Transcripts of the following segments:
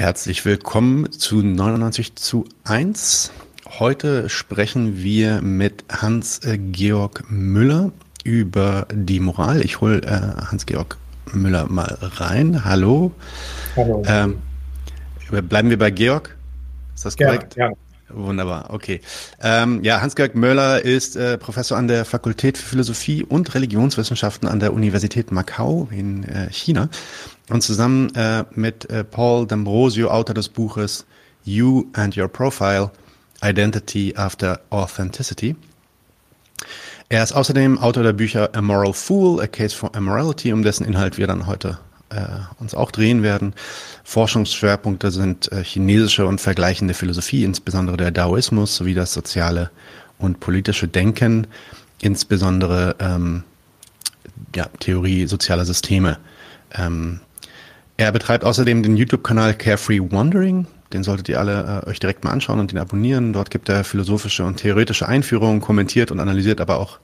Herzlich willkommen zu 99 zu 1. Heute sprechen wir mit Hans-Georg Müller über die Moral. Ich hole äh, Hans-Georg Müller mal rein. Hallo. Hallo. Ähm, bleiben wir bei Georg? Ist das korrekt? Ja, ja. Wunderbar, okay. Ähm, ja, Hans-Georg Möller ist äh, Professor an der Fakultät für Philosophie und Religionswissenschaften an der Universität Macau in äh, China und zusammen äh, mit äh, Paul D'Ambrosio, Autor des Buches You and Your Profile, Identity After Authenticity. Er ist außerdem Autor der Bücher A Moral Fool, A Case for Immorality, um dessen Inhalt wir dann heute uns auch drehen werden. Forschungsschwerpunkte sind äh, chinesische und vergleichende Philosophie, insbesondere der Daoismus sowie das soziale und politische Denken, insbesondere ähm, ja, Theorie sozialer Systeme. Ähm, er betreibt außerdem den YouTube-Kanal Carefree Wandering. Den solltet ihr alle äh, euch direkt mal anschauen und den abonnieren. Dort gibt er philosophische und theoretische Einführungen, kommentiert und analysiert aber auch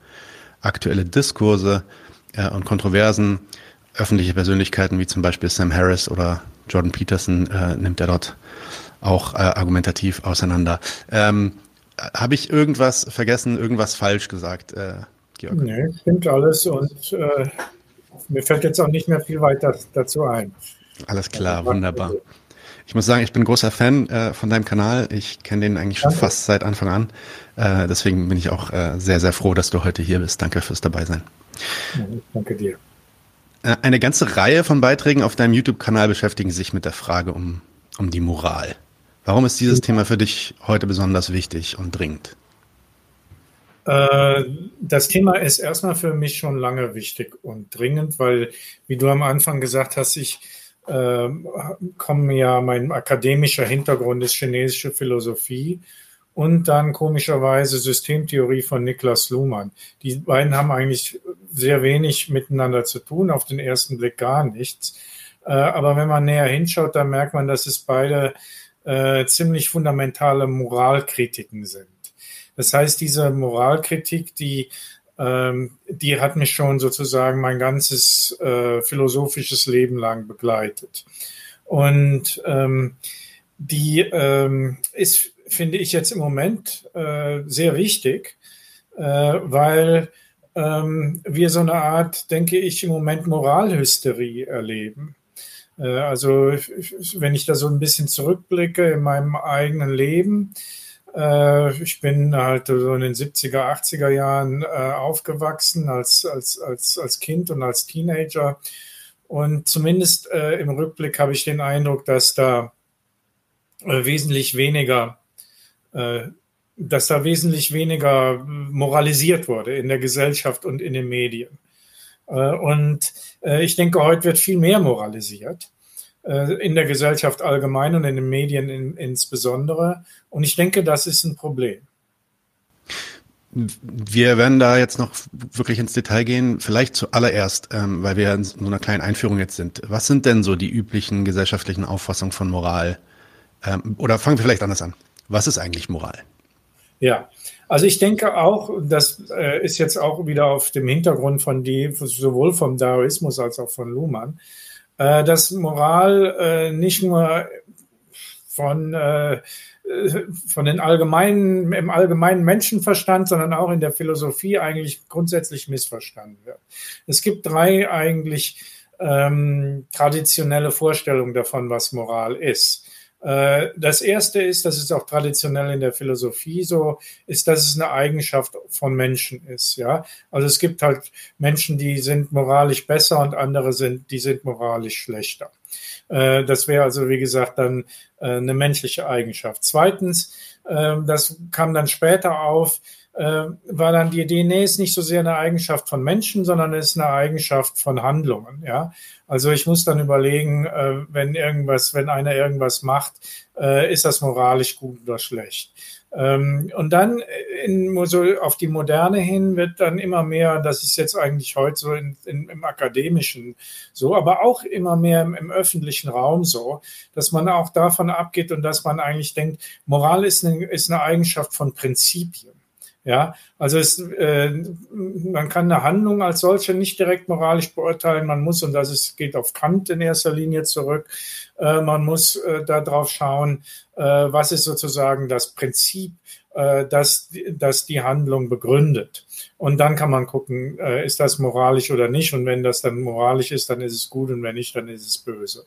aktuelle Diskurse äh, und Kontroversen öffentliche Persönlichkeiten wie zum Beispiel Sam Harris oder Jordan Peterson äh, nimmt er dort auch äh, argumentativ auseinander. Ähm, Habe ich irgendwas vergessen, irgendwas falsch gesagt, äh, Georg? Nee, stimmt alles und äh, mir fällt jetzt auch nicht mehr viel weiter dazu ein. Alles klar, wunderbar. Ich muss sagen, ich bin großer Fan äh, von deinem Kanal. Ich kenne den eigentlich schon Danke. fast seit Anfang an. Äh, deswegen bin ich auch äh, sehr, sehr froh, dass du heute hier bist. Danke fürs Dabeisein. Danke dir. Äh, eine ganze Reihe von Beiträgen auf deinem YouTube-Kanal beschäftigen sich mit der Frage um, um die Moral. Warum ist dieses Thema für dich heute besonders wichtig und dringend? Äh, das Thema ist erstmal für mich schon lange wichtig und dringend, weil, wie du am Anfang gesagt hast, ich äh, komme ja, mein akademischer Hintergrund ist chinesische Philosophie und dann komischerweise Systemtheorie von Niklas Luhmann. Die beiden haben eigentlich sehr wenig miteinander zu tun, auf den ersten Blick gar nichts. Äh, aber wenn man näher hinschaut, dann merkt man, dass es beide äh, ziemlich fundamentale Moralkritiken sind. Das heißt, diese Moralkritik, die, ähm, die hat mich schon sozusagen mein ganzes äh, philosophisches Leben lang begleitet. Und ähm, die ähm, ist finde ich jetzt im Moment äh, sehr wichtig, äh, weil ähm, wir so eine Art, denke ich, im Moment Moralhysterie erleben. Äh, also wenn ich da so ein bisschen zurückblicke in meinem eigenen Leben, äh, ich bin halt so in den 70er, 80er Jahren äh, aufgewachsen als, als, als, als Kind und als Teenager. Und zumindest äh, im Rückblick habe ich den Eindruck, dass da wesentlich weniger dass da wesentlich weniger moralisiert wurde in der Gesellschaft und in den Medien. Äh, und äh, ich denke, heute wird viel mehr moralisiert in der Gesellschaft allgemein und in den Medien insbesondere. Und ich denke, das ist ein Problem. Wir werden da jetzt noch wirklich ins Detail gehen. Vielleicht zuallererst, ähm, weil wir in so einer kleinen Einführung jetzt sind. Was sind denn so die üblichen gesellschaftlichen Auffassungen von Moral? Ähm, oder fangen wir vielleicht anders an. Was ist eigentlich Moral? Ja, also ich denke auch, das äh, ist jetzt auch wieder auf dem Hintergrund von die, sowohl vom Daoismus als auch von Luhmann, äh, dass Moral äh, nicht nur von, von den allgemeinen, im allgemeinen Menschenverstand, sondern auch in der Philosophie eigentlich grundsätzlich missverstanden wird. Es gibt drei eigentlich ähm, traditionelle Vorstellungen davon, was Moral ist. Äh, das erste ist, das ist auch traditionell in der Philosophie so, ist, dass es eine Eigenschaft von Menschen ist, ja. Also es gibt halt Menschen, die sind moralisch besser und andere sind, die sind moralisch schlechter. Äh, das wäre also, wie gesagt, dann äh, eine menschliche Eigenschaft. Zweitens, das kam dann später auf, äh, war dann die nee, ist nicht so sehr eine Eigenschaft von Menschen, sondern ist eine Eigenschaft von Handlungen. Ja, also ich muss dann überlegen, äh, wenn irgendwas, wenn einer irgendwas macht, äh, ist das moralisch gut oder schlecht. Ähm, und dann in, so auf die Moderne hin wird dann immer mehr, das ist jetzt eigentlich heute so in, in, im akademischen so, aber auch immer mehr im, im, öffentlichen Raum so, dass man auch davon abgeht und dass man eigentlich denkt, Moral ist eine, ist eine Eigenschaft von Prinzipien. Ja, also es, äh, man kann eine Handlung als solche nicht direkt moralisch beurteilen. Man muss, und das ist, geht auf Kant in erster Linie zurück, äh, man muss äh, darauf schauen, äh, was ist sozusagen das Prinzip, äh, das, das die Handlung begründet. Und dann kann man gucken, äh, ist das moralisch oder nicht. Und wenn das dann moralisch ist, dann ist es gut. Und wenn nicht, dann ist es böse.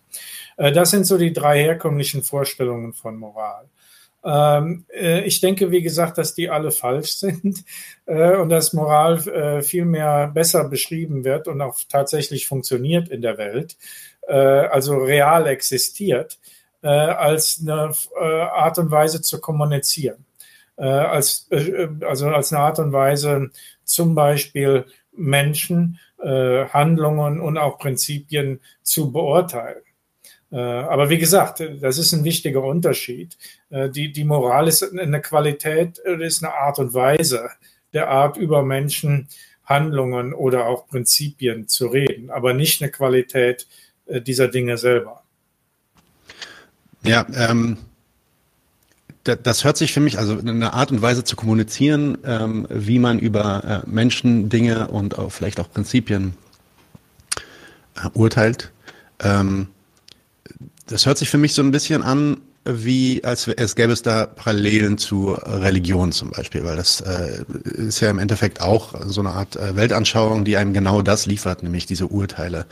Äh, das sind so die drei herkömmlichen Vorstellungen von Moral. Ähm, äh, ich denke, wie gesagt, dass die alle falsch sind äh, und dass Moral äh, viel mehr besser beschrieben wird und auch tatsächlich funktioniert in der Welt, äh, also real existiert, äh, als eine äh, Art und Weise zu kommunizieren. als, also als eine Art und Weise, zum Beispiel Menschen, Handlungen und auch Prinzipien zu beurteilen. Äh, aber wie gesagt, das ist ein wichtiger Unterschied. Äh, die, die Moral ist eine Qualität, ist eine Art und Weise der Art, über Menschen, Handlungen oder auch Prinzipien zu reden, aber nicht eine Qualität äh, dieser Dinge selber. Ja, ähm, das hört sich für mich, also eine Art und Weise zu kommunizieren, ähm, wie man über äh, Menschen, Dinge und auch vielleicht auch Prinzipien äh, urteilt. Ähm, das hört sich für mich so ein bisschen an, wie als es gäbe es da Parallelen zu Religion zum Beispiel, weil das äh, ist ja im Endeffekt auch so eine Art äh, Weltanschauung, die einem genau das liefert, nämlich diese Urteile.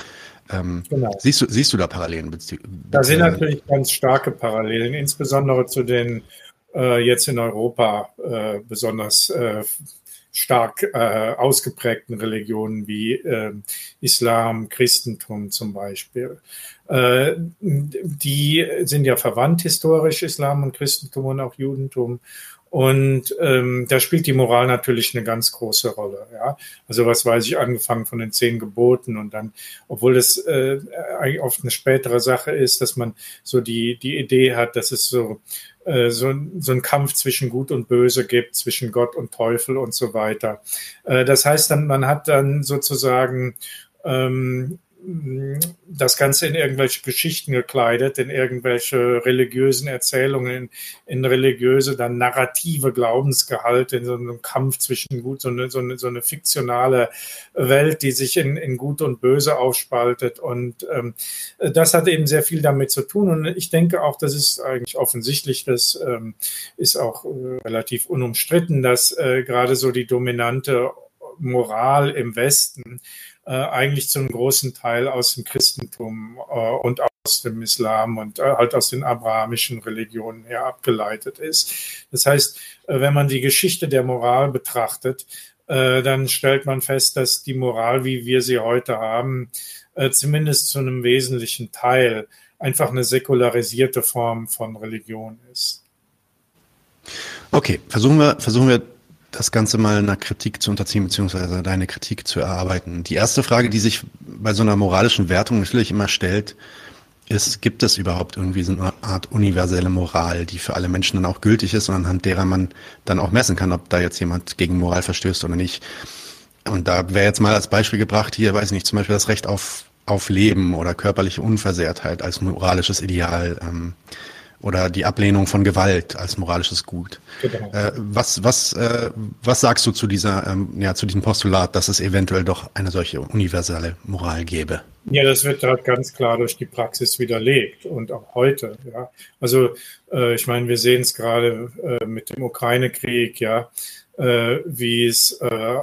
Ähm, genau. siehst, du, siehst du da Parallelen? Da sind natürlich ganz starke Parallelen, insbesondere zu den äh, jetzt in Europa äh, besonders äh, stark äh, ausgeprägten Religionen wie äh, Islam, Christentum zum Beispiel. Äh, die sind ja verwandt historisch, Islam und Christentum und auch Judentum. Und ähm, da spielt die Moral natürlich eine ganz große Rolle. Ja? Also was weiß ich, angefangen von den zehn Geboten und dann, obwohl das äh, eigentlich oft eine spätere Sache ist, dass man so die, die Idee hat, dass es so, äh, so, so ein Kampf zwischen Gut und Böse gibt, zwischen Gott und Teufel und so weiter. Äh, das heißt dann, man hat dann sozusagen ähm, das Ganze in irgendwelche Geschichten gekleidet, in irgendwelche religiösen Erzählungen, in, in religiöse, dann narrative Glaubensgehalte, in so einem Kampf zwischen Gut, so eine, so eine, so eine fiktionale Welt, die sich in, in Gut und Böse aufspaltet. Und ähm, das hat eben sehr viel damit zu tun. Und ich denke auch, das ist eigentlich offensichtlich, das ähm, ist auch äh, relativ unumstritten, dass äh, gerade so die dominante Moral im Westen äh, eigentlich zum großen Teil aus dem Christentum äh, und aus dem Islam und äh, halt aus den abrahamischen Religionen her abgeleitet ist. Das heißt, wenn man die Geschichte der Moral betrachtet, dann stellt man fest, dass die Moral, wie wir sie heute haben, zumindest zu einem wesentlichen Teil einfach eine säkularisierte Form von Religion ist. Okay, versuchen wir, versuchen wir das Ganze mal einer Kritik zu unterziehen, beziehungsweise deine Kritik zu erarbeiten. Die erste Frage, die sich bei so einer moralischen Wertung natürlich immer stellt, ist, gibt es überhaupt irgendwie so eine Art universelle Moral, die für alle Menschen dann auch gültig ist und anhand derer man dann auch messen kann, ob da jetzt jemand gegen Moral verstößt oder nicht. Und da wäre jetzt mal als Beispiel gebracht, hier, weiß ich nicht, zum Beispiel das Recht auf, auf Leben oder körperliche Unversehrtheit als moralisches Ideal. Ähm, oder die Ablehnung von Gewalt als moralisches Gut. Genau. Äh, was, was, äh, was sagst du zu dieser, ähm, ja, zu diesem Postulat, dass es eventuell doch eine solche universelle Moral gäbe? Ja, das wird halt ganz klar durch die Praxis widerlegt und auch heute. Ja, also äh, ich meine, wir sehen es gerade äh, mit dem Ukraine-Krieg, ja, äh, wie es äh,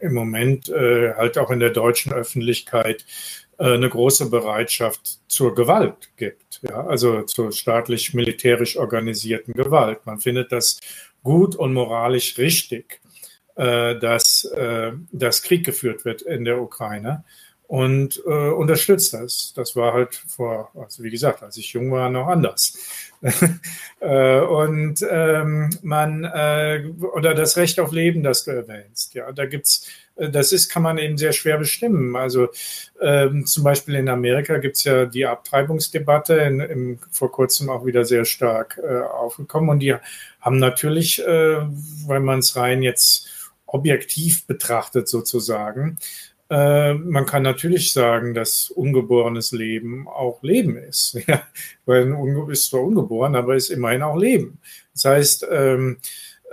im Moment halt auch in der deutschen Öffentlichkeit eine große Bereitschaft zur Gewalt gibt, ja, also zur staatlich-militärisch organisierten Gewalt. Man findet das gut und moralisch richtig, äh, dass, äh, dass Krieg geführt wird in der Ukraine und äh, unterstützt das. Das war halt vor, also wie gesagt, als ich jung war, noch anders. äh, und ähm, man äh, oder das Recht auf Leben, das du erwähnst, ja, da äh, das ist, kann man eben sehr schwer bestimmen. Also ähm, zum Beispiel in Amerika gibt es ja die Abtreibungsdebatte, in, in, vor kurzem auch wieder sehr stark äh, aufgekommen. Und die haben natürlich, äh, wenn man es rein jetzt objektiv betrachtet sozusagen, äh, man kann natürlich sagen, dass ungeborenes Leben auch Leben ist. Ja, weil ist zwar ungeboren, aber ist immerhin auch Leben. Das heißt, ähm,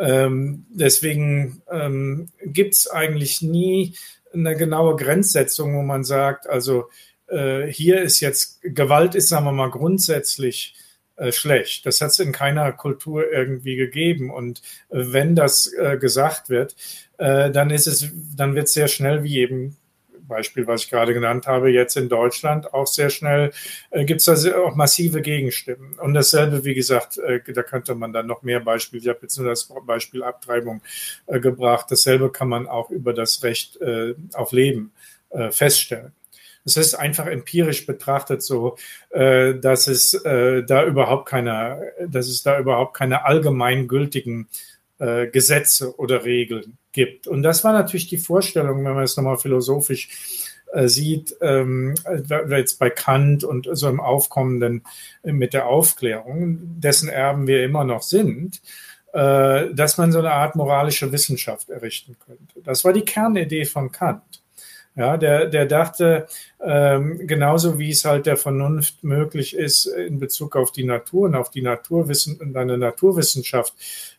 Ähm, deswegen ähm, gibt es eigentlich nie eine genaue Grenzsetzung, wo man sagt, also äh, hier ist jetzt Gewalt ist, sagen wir mal, grundsätzlich äh, schlecht. Das hat es in keiner Kultur irgendwie gegeben. Und äh, wenn das äh, gesagt wird, äh, dann ist es, dann wird es sehr schnell wie eben Beispiel, was ich gerade genannt habe, jetzt in Deutschland auch sehr schnell, äh, gibt es da auch massive Gegenstimmen. Und dasselbe, wie gesagt, äh, da könnte man dann noch mehr Beispiele, ich habe jetzt nur das Beispiel Abtreibung äh, gebracht, dasselbe kann man auch über das Recht äh, auf Leben äh, feststellen. Es ist einfach empirisch betrachtet so, äh, dass es da überhaupt keine, dass es da überhaupt keine allgemeingültigen Gesetze oder Regeln gibt. Und das war natürlich die Vorstellung, wenn man es nochmal philosophisch äh, sieht, ähm, jetzt bei Kant und so im Aufkommenden äh, mit der Aufklärung, dessen Erben wir immer noch sind, äh, dass man so eine Art moralische Wissenschaft errichten könnte. Das war die Kernidee von Kant. Ja, der, der dachte, ähm, genauso wie es halt der Vernunft möglich ist in Bezug auf die Natur und auf die Naturwissen und eine Naturwissenschaft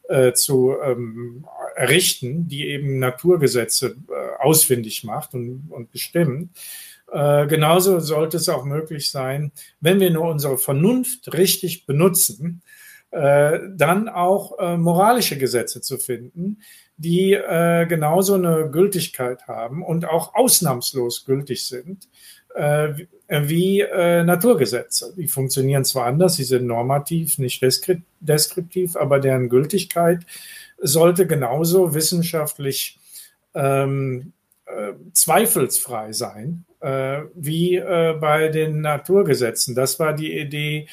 äh, zu ähm, errichten, die eben Naturgesetze äh, ausfindig macht und, und bestimmt. Äh, genauso sollte es auch möglich sein, wenn wir nur unsere Vernunft richtig benutzen, äh, dann auch äh, moralische Gesetze zu finden, die äh, genauso eine Gültigkeit haben und auch ausnahmslos gültig sind wie äh, Naturgesetze. Die funktionieren zwar anders, sie sind normativ, nicht deskriptiv, aber deren Gültigkeit sollte genauso wissenschaftlich ähm, äh, zweifelsfrei sein äh, wie äh, bei den Naturgesetzen. Das war die Idee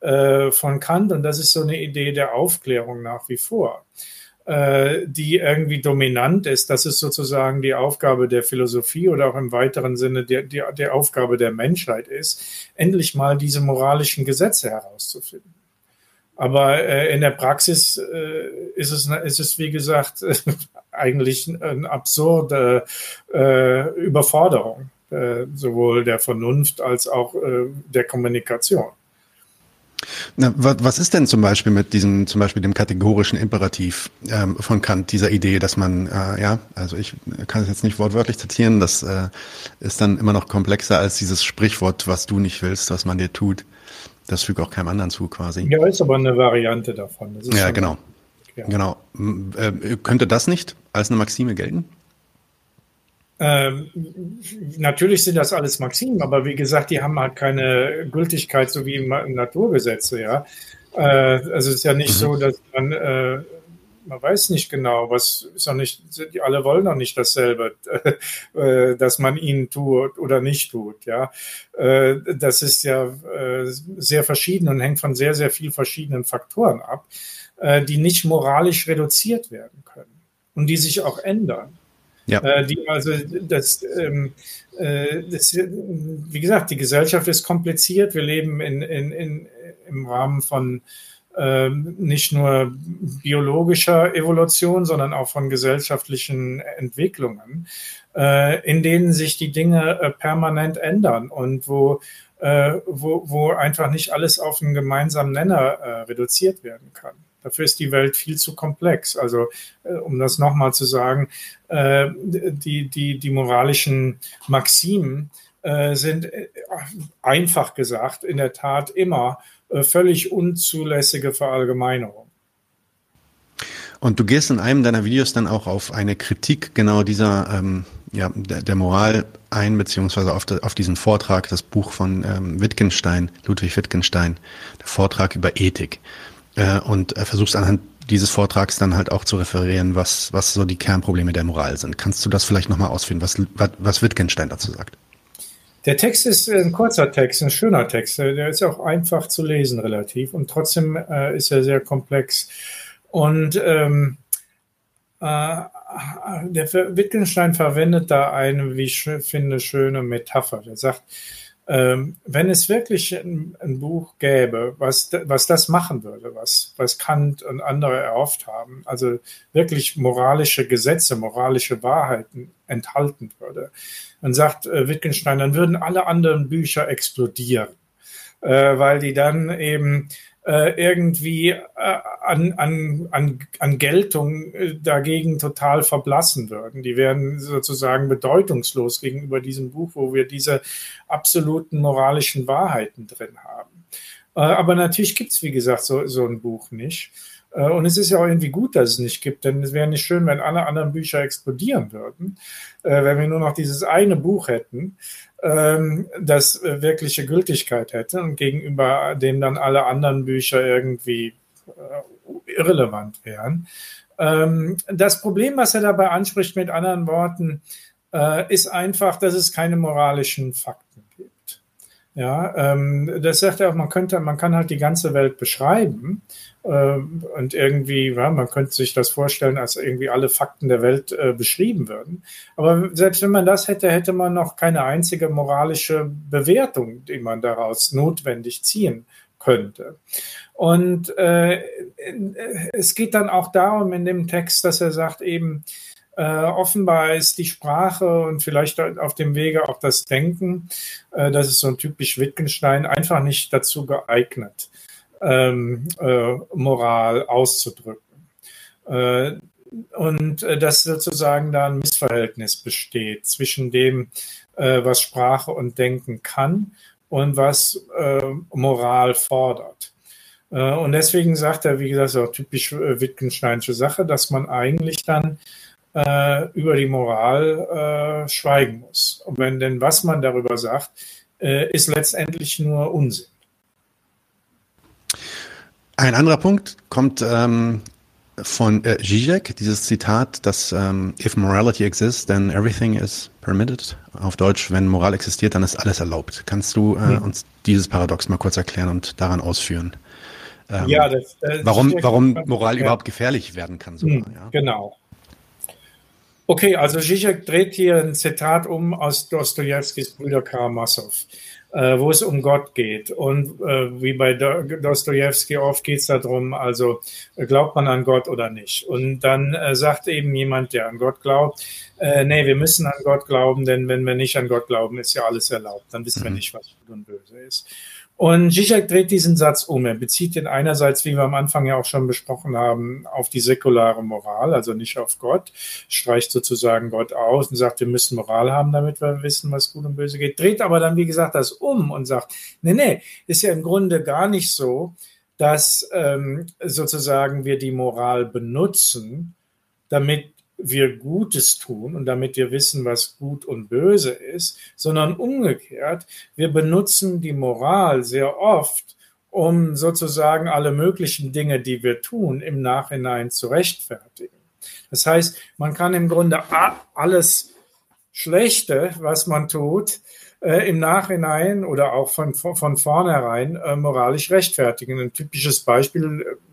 äh, von Kant und das ist so eine Idee der Aufklärung nach wie vor äh, die irgendwie dominant ist. Das ist sozusagen die Aufgabe der Philosophie oder auch im weiteren Sinne der, der, der Aufgabe der Menschheit ist, endlich mal diese moralischen Gesetze herauszufinden. Aber äh, in der Praxis äh, ist, es, ist es, wie gesagt, äh, eigentlich eine absurde äh, Überforderung, äh, sowohl der Vernunft als auch äh, der Kommunikation. Na, was ist denn zum Beispiel mit diesem, zum Beispiel dem kategorischen Imperativ ähm, von Kant, dieser Idee, dass man, äh, ja, also ich kann es jetzt nicht wortwörtlich zitieren, das äh, ist dann immer noch komplexer als dieses Sprichwort, was du nicht willst, was man dir tut. Das fügt auch keinem anderen zu, quasi. Ja, ist aber eine Variante davon. ja, genau. Ja. Genau. Äh, könnte das nicht als eine Maxime gelten? Ähm, natürlich sind das alles Maximen, aber wie gesagt, die haben halt keine Gültigkeit, so wie im Naturgesetze, ja. Äh, also es ist ja nicht mhm. so, dass man, äh, man weiß nicht genau, was ist auch nicht, die alle wollen doch nicht dasselbe, äh, dass man ihnen tut oder nicht tut, ja. Äh, das ist ja äh, sehr verschieden und hängt von sehr, sehr vielen verschiedenen Faktoren ab, die nicht moralisch reduziert werden können und die sich auch ändern. Ja. Äh, die, also das, ähm, äh, das, wie gesagt, die Gesellschaft ist kompliziert. Wir leben in, in, in, im Rahmen von ähm, nicht nur biologischer Evolution, sondern auch von gesellschaftlichen Entwicklungen, äh, in denen sich die Dinge äh, permanent ändern und wo, äh, wo, wo einfach nicht alles auf einen gemeinsamen Nenner äh, reduziert werden kann. Dafür ist die Welt viel zu komplex. Also, äh, um das nochmal zu sagen, äh, die, die, die moralischen Maximen äh, sind einfach gesagt in der Tat immer völlig unzulässige Verallgemeinerung. Und du gehst in einem deiner Videos dann auch auf eine Kritik genau dieser ähm, ja, der, der, Moral ein, beziehungsweise auf, de, auf diesen Vortrag, das Buch von ähm, Wittgenstein, Ludwig Wittgenstein, der Vortrag über Ethik äh, und äh, versuchst anhand dieses Vortrags dann halt auch zu referieren, was, was so die Kernprobleme der Moral sind. Kannst du das vielleicht nochmal ausführen, was, was, was Wittgenstein dazu sagt? Der Text ist ein kurzer Text, ein schöner Text. Der ist auch einfach zu lesen relativ und trotzdem äh, ist er sehr komplex. Und ähm, äh, der Wittgenstein verwendet da eine, wie ich finde, schöne Metapher. Der sagt, ähm, wenn es wirklich ein, ein, Buch gäbe, was, was das machen würde, was, was Kant und andere erhofft haben, also wirklich moralische Gesetze, moralische Wahrheiten enthalten würde, dann sagt äh, Wittgenstein, dann würden alle anderen Bücher explodieren, äh, weil die dann eben äh, irgendwie äh, an, an, an, an Geltung äh, dagegen total verblassen würden. Die wären sozusagen bedeutungslos gegenüber diesem Buch, wo wir diese absoluten moralischen Wahrheiten drin haben. Aber natürlich gibt es, wie gesagt, so, so ein Buch nicht. Äh, und es ist ja auch irgendwie gut, dass es nicht gibt, denn es wäre nicht schön, wenn alle anderen Bücher explodieren würden, äh, wenn wir nur noch dieses eine Buch hätten, ähm, das äh, wirkliche Gültigkeit hätte und gegenüber dem dann alle anderen Bücher irgendwie irrelevant wären. Ähm, das Problem, was er dabei anspricht, mit anderen Worten, ist einfach, dass es keine moralischen Fakten. Ja, ähm, das sagt er auch, man könnte, man kann halt die ganze Welt beschreiben äh, und irgendwie, ja, man könnte sich das vorstellen, als irgendwie alle Fakten der Welt äh, beschrieben würden. Aber selbst wenn man das hätte, hätte man noch keine einzige moralische Bewertung, die man daraus notwendig ziehen könnte. Und äh, es geht dann auch darum in dem Text, dass er sagt eben, äh, offenbar ist die Sprache und vielleicht auf dem Wege auch das Denken, äh, das ist so ein typisch Wittgenstein, einfach nicht dazu geeignet ähm, äh, Moral auszudrücken. Äh, und äh, dass sozusagen da ein Missverhältnis besteht zwischen dem, äh, was Sprache und Denken kann und was Moral fordert. Und deswegen sagt er, wie gesagt, so typisch Wittgensteinsche Sache, dass man eigentlich dann über die Moral schweigen muss. Und wenn denn was man darüber sagt, ist letztendlich nur Unsinn. Ein anderer Punkt kommt ähm, von äh, Zizek, dieses Zitat, dass ähm, if morality exists, then everything is permitted. Auf Deutsch, wenn Moral existiert, dann ist alles erlaubt. Kannst du äh, uns dieses Paradox mal kurz erklären und daran ausführen? Ähm, ja, das, äh, warum, warum Moral ja. überhaupt gefährlich werden kann. Sogar, hm, ja? Genau. Okay, also Zizek dreht hier ein Zitat um aus Dostojewskis Brüder Karamazov äh, wo es um Gott geht. Und äh, wie bei Dostoevsky oft geht es darum, also glaubt man an Gott oder nicht. Und dann äh, sagt eben jemand, der an Gott glaubt, äh, nee, wir müssen an Gott glauben, denn wenn wir nicht an Gott glauben, ist ja alles erlaubt. Dann wissen mhm. wir nicht, was gut und böse ist. Und Zizek dreht diesen Satz um. Er bezieht ihn einerseits, wie wir am Anfang ja auch schon besprochen haben, auf die säkulare Moral, also nicht auf Gott, streicht sozusagen Gott aus und sagt, wir müssen Moral haben, damit wir wissen, was gut und böse geht. Dreht aber dann, wie gesagt, das um und sagt, nee, nee, ist ja im Grunde gar nicht so, dass ähm, sozusagen wir die Moral benutzen, damit wir Gutes tun und damit wir wissen, was gut und böse ist, sondern umgekehrt, wir benutzen die Moral sehr oft, um sozusagen alle möglichen Dinge, die wir tun, im Nachhinein zu rechtfertigen. Das heißt, man kann im Grunde alles Schlechte, was man tut, äh, im Nachhinein oder auch von, von vornherein äh, moralisch rechtfertigen. Ein typisches Beispiel äh,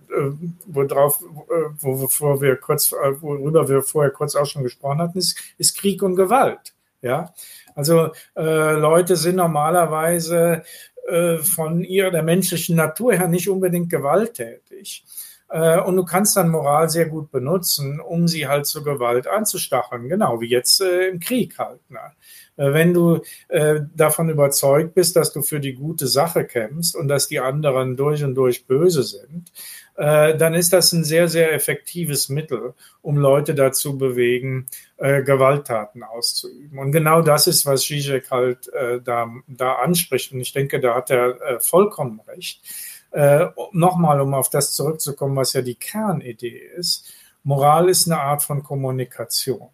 worauf, äh, wovor wir kurz, äh, worüber wir vorher kurz auch schon gesprochen hatten, ist, ist Krieg und Gewalt. Ja, also äh, Leute sind normalerweise äh, von ihrer menschlichen Natur her nicht unbedingt gewalttätig. Äh, und du kannst dann Moral sehr gut benutzen, um sie halt zur Gewalt anzustacheln, genau wie jetzt äh, im Krieg halt. Ne? Äh, wenn du äh, davon überzeugt bist, dass du für die gute Sache kämpfst und dass die anderen durch und durch böse sind, äh, dann ist das ein sehr, sehr effektives Mittel, um Leute dazu bewegen, äh, Gewalttaten auszuüben. Und genau das ist, was Zizek halt äh, da, da anspricht. Und ich denke, da hat er äh, vollkommen recht. Äh, Nochmal, um auf das zurückzukommen, was ja die Kernidee ist. Moral ist eine Art von Kommunikation.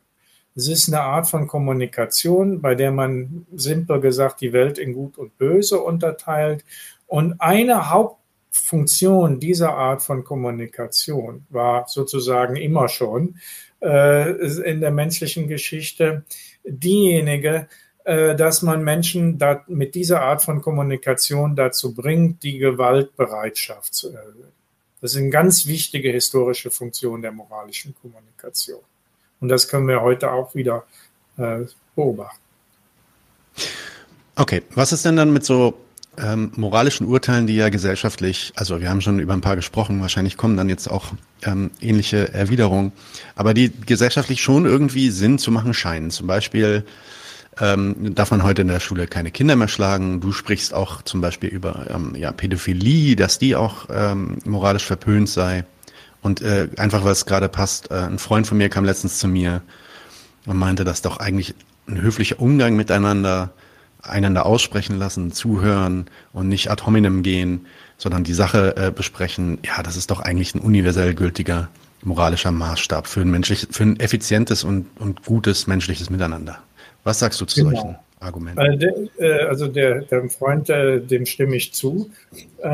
Es ist eine Art von Kommunikation, bei der man simpel gesagt die Welt in Gut und Böse unterteilt. Und eine Haupt Funktion dieser Art von Kommunikation war sozusagen immer schon äh, in der menschlichen Geschichte diejenige, äh, dass man Menschen da, mit dieser Art von Kommunikation dazu bringt, die Gewaltbereitschaft zu erhöhen. Das ist eine ganz wichtige historische Funktion der moralischen Kommunikation. Und das können wir heute auch wieder äh, beobachten. Okay, was ist denn dann mit so ähm, moralischen Urteilen, die ja gesellschaftlich, also wir haben schon über ein paar gesprochen, wahrscheinlich kommen dann jetzt auch ähm, ähnliche Erwiderungen, aber die gesellschaftlich schon irgendwie Sinn zu machen scheinen. Zum Beispiel ähm, darf man heute in der Schule keine Kinder mehr schlagen. Du sprichst auch zum Beispiel über ähm, ja, Pädophilie, dass die auch ähm, moralisch verpönt sei. Und äh, einfach, weil es gerade passt, äh, ein Freund von mir kam letztens zu mir und meinte, dass doch eigentlich ein höflicher Umgang miteinander, einander aussprechen lassen, zuhören und nicht ad hominem gehen, sondern die Sache äh, besprechen, ja, das ist doch eigentlich ein universell gültiger moralischer Maßstab für ein menschlich, für ein effizientes und, und gutes menschliches Miteinander. Was sagst du zu genau. solchen Argumenten? Also der, äh, also der, der Freund, äh, dem stimme ich zu. Äh,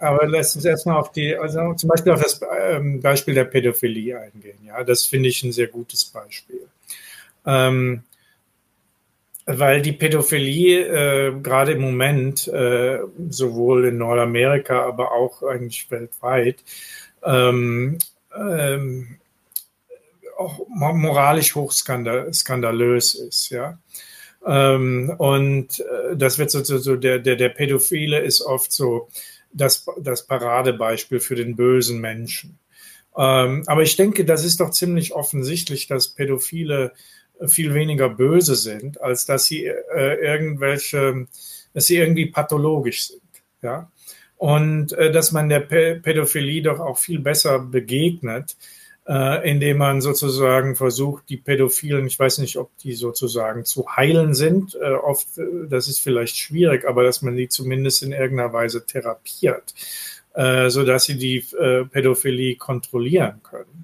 aber lass uns erstmal auf die, also zum Beispiel auf das ähm, Beispiel der Pädophilie eingehen. Ja, das finde ich ein sehr gutes Beispiel. Ähm, weil die Pädophilie äh, gerade im Moment äh, sowohl in Nordamerika, aber auch eigentlich weltweit ähm, ähm, auch moralisch hochskandalös ist, ja. Ähm, und äh, das wird so, so, der, der, der Pädophile ist oft so das, das Paradebeispiel für den bösen Menschen. Ähm, aber ich denke, das ist doch ziemlich offensichtlich, dass Pädophile viel weniger böse sind, als dass sie äh, irgendwelche, dass sie irgendwie pathologisch sind. Ja? Und äh, dass man der Pädophilie doch auch viel besser begegnet, äh, indem man sozusagen versucht, die Pädophilen, ich weiß nicht, ob die sozusagen zu heilen sind, äh, oft, äh, das ist vielleicht schwierig, aber dass man die zumindest in irgendeiner Weise therapiert, äh, so dass sie die äh, Pädophilie kontrollieren können.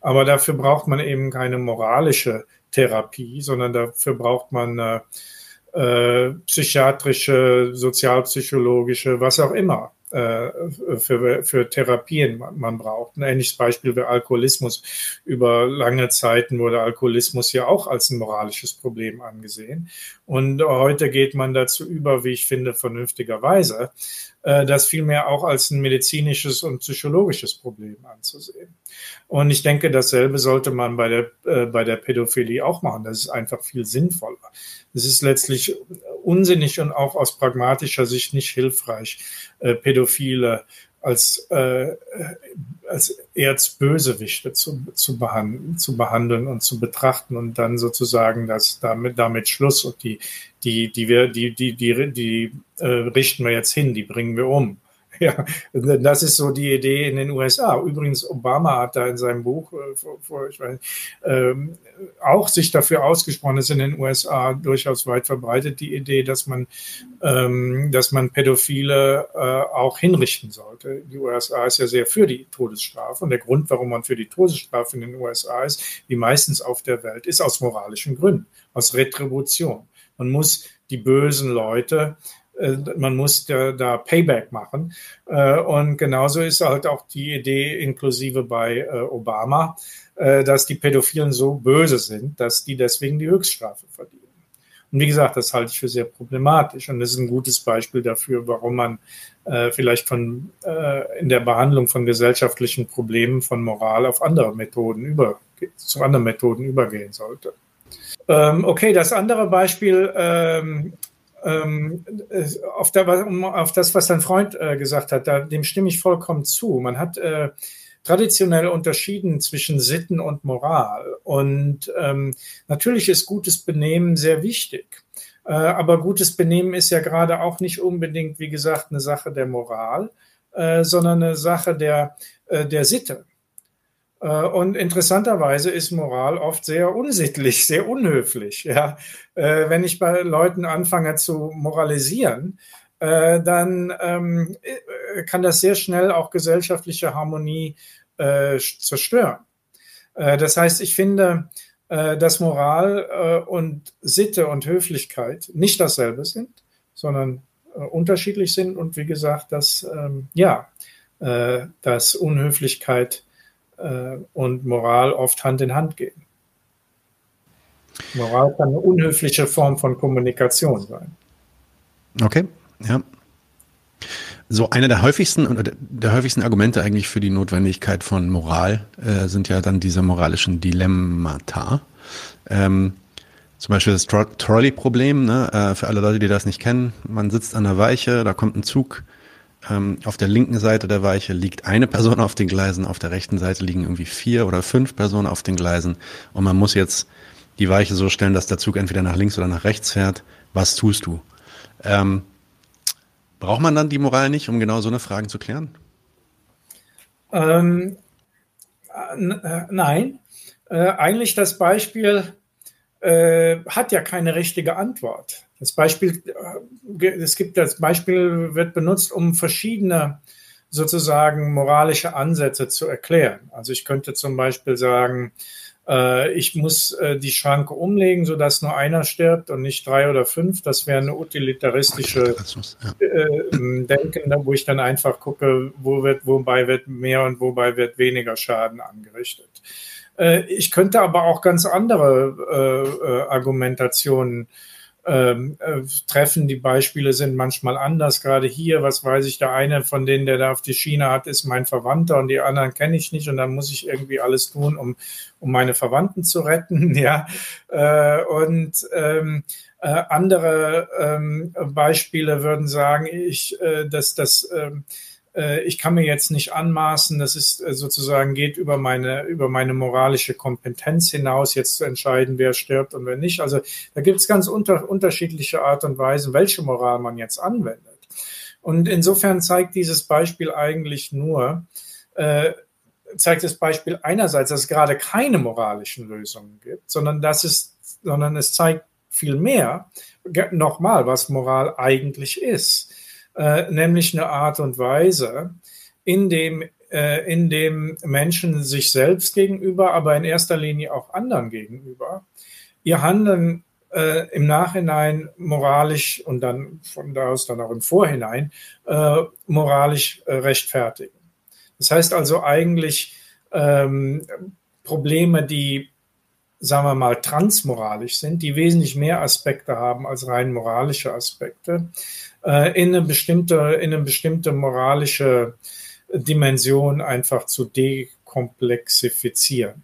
Aber dafür braucht man eben keine moralische Therapie, sondern dafür braucht man äh, äh, psychiatrische, sozialpsychologische, was auch immer für, für Therapien man braucht. Ein ähnliches Beispiel wäre Alkoholismus. Über lange Zeiten wurde Alkoholismus ja auch als ein moralisches Problem angesehen. Und heute geht man dazu über, wie ich finde, vernünftigerweise, äh, das vielmehr auch als ein medizinisches und psychologisches Problem anzusehen. Und ich denke, dasselbe sollte man bei der, äh, bei der Pädophilie auch machen. Das ist einfach viel sinnvoller. Es ist letztlich unsinnig und auch aus pragmatischer Sicht nicht hilfreich, äh, Pädophile als, äh, als Erzbösewichte zu, zu, behandeln, zu behandeln und zu betrachten und dann sozusagen das damit, damit Schluss und die, die, die wir, die, die, die, die äh, richten wir jetzt hin, die bringen wir um. Ja, das ist so die Idee in den USA. Übrigens, Obama hat da in seinem Buch äh, vor, vor, weiß, ähm, auch sich dafür ausgesprochen, ist in den USA durchaus weit verbreitet, die Idee, dass man, ähm, dass man Pädophile äh, auch hinrichten sollte. Die USA ist ja sehr für die Todesstrafe und der Grund, warum man für die Todesstrafe in den USA ist, wie meistens auf der Welt, ist aus moralischen Gründen, aus Retribution. Man muss die bösen Leute man muss da, da Payback machen. Äh, und genauso ist halt auch die Idee inklusive bei äh, Obama, dass die Pädophilen so böse sind, dass die deswegen die Höchststrafe verdienen. Und wie gesagt, das halte ich für sehr problematisch. Und das ist ein gutes Beispiel dafür, warum man vielleicht von, in der Behandlung von gesellschaftlichen Problemen von Moral auf andere Methoden über, zu anderen Methoden übergehen sollte. Ähm, okay, das andere Beispiel ähm, ähm, auf, der, auf, das, was dein Freund äh, gesagt hat, da, dem stimme ich vollkommen zu. Man hat äh, traditionell unterschieden zwischen Sitten und Moral. Und ähm, natürlich ist gutes Benehmen sehr wichtig. Äh, aber gutes Benehmen ist ja gerade auch nicht unbedingt, wie gesagt, eine Sache der Moral, äh, sondern eine Sache der, äh, der Sitte. Äh, und interessanterweise ist Moral oft sehr unsittlich, sehr unhöflich. Ja? Äh, wenn ich bei Leuten anfange zu moralisieren, äh, dann ähm, kann das sehr schnell auch gesellschaftliche Harmonie zerstören. Das heißt, ich finde, dass Moral und Sitte und Höflichkeit nicht dasselbe sind, sondern unterschiedlich sind und wie gesagt, dass ähm, ja, dass Unhöflichkeit und Moral oft Hand in Hand gehen. Moral kann eine unhöfliche Form von Kommunikation sein. Okay, ja. So eine der häufigsten oder der häufigsten Argumente eigentlich für die Notwendigkeit von Moral äh, sind ja dann diese moralischen Dilemmata. Ähm, zum Beispiel das Trolley-Problem, ne? äh, für alle Leute, die das nicht kennen. Man sitzt an der Weiche, da kommt ein Zug, ähm, auf der linken Seite der Weiche liegt eine Person auf den Gleisen, auf der rechten Seite liegen irgendwie vier oder fünf Personen auf den Gleisen und man muss jetzt die Weiche so stellen, dass der Zug entweder nach links oder nach rechts fährt. Was tust du? Ähm, braucht man dann die Moral nicht, um genau so eine Frage zu klären? Ähm, äh, nein. Äh, eigentlich das Beispiel äh, hat ja keine richtige Antwort. Das Beispiel, äh, es gibt das Beispiel wird benutzt, um verschiedene sozusagen moralische Ansätze zu erklären. Also ich könnte zum Beispiel sagen, äh, ich muss äh, die Schranke umlegen, sodass nur einer stirbt und nicht drei oder fünf. Das wäre eine utilitaristische ja. äh, Denken, wo ich dann einfach gucke, wo wird, wobei wird mehr und wobei wird weniger Schaden angerichtet. Ich könnte aber auch ganz andere äh, äh, Argumentationen ähm, äh, treffen. Die Beispiele sind manchmal anders. Gerade hier, was weiß ich, der eine von denen, der da auf die Schiene hat, ist mein Verwandter und die anderen kenne ich nicht und dann muss ich irgendwie alles tun, um, um meine Verwandten zu retten. Ja, äh, und ähm, äh, andere ähm, Beispiele würden sagen, ich, äh, dass das ähm, äh, ich kann mir jetzt nicht anmaßen, das ist äh, sozusagen geht über meine, über meine moralische Kompetenz hinaus, jetzt zu entscheiden, wer stirbt und wer nicht. Also da gibt es ganz unter, unterschiedliche Art und Weisen, welche Moral man jetzt anwendet. Und insofern zeigt dieses Beispiel eigentlich nur, äh, zeigt das Beispiel einerseits, dass es gerade keine moralischen Lösungen gibt, sondern dass es, sondern es zeigt viel mehr, nochmal, was Moral eigentlich ist äh, nämlich eine Art und Weise, in dem, äh, in dem Menschen sich selbst gegenüber, aber in erster Linie auch anderen gegenüber, ihr Handeln äh, im Nachhinein moralisch und dann von da aus dann auch im Vorhinein äh, moralisch äh, rechtfertigen. Das heißt also eigentlich ähm, Probleme, die sagen wir mal, transmoralisch sind, die wesentlich mehr Aspekte haben als rein moralische Aspekte, äh, in, eine bestimmte, in eine bestimmte moralische Dimension einfach zu dekomplexifizieren.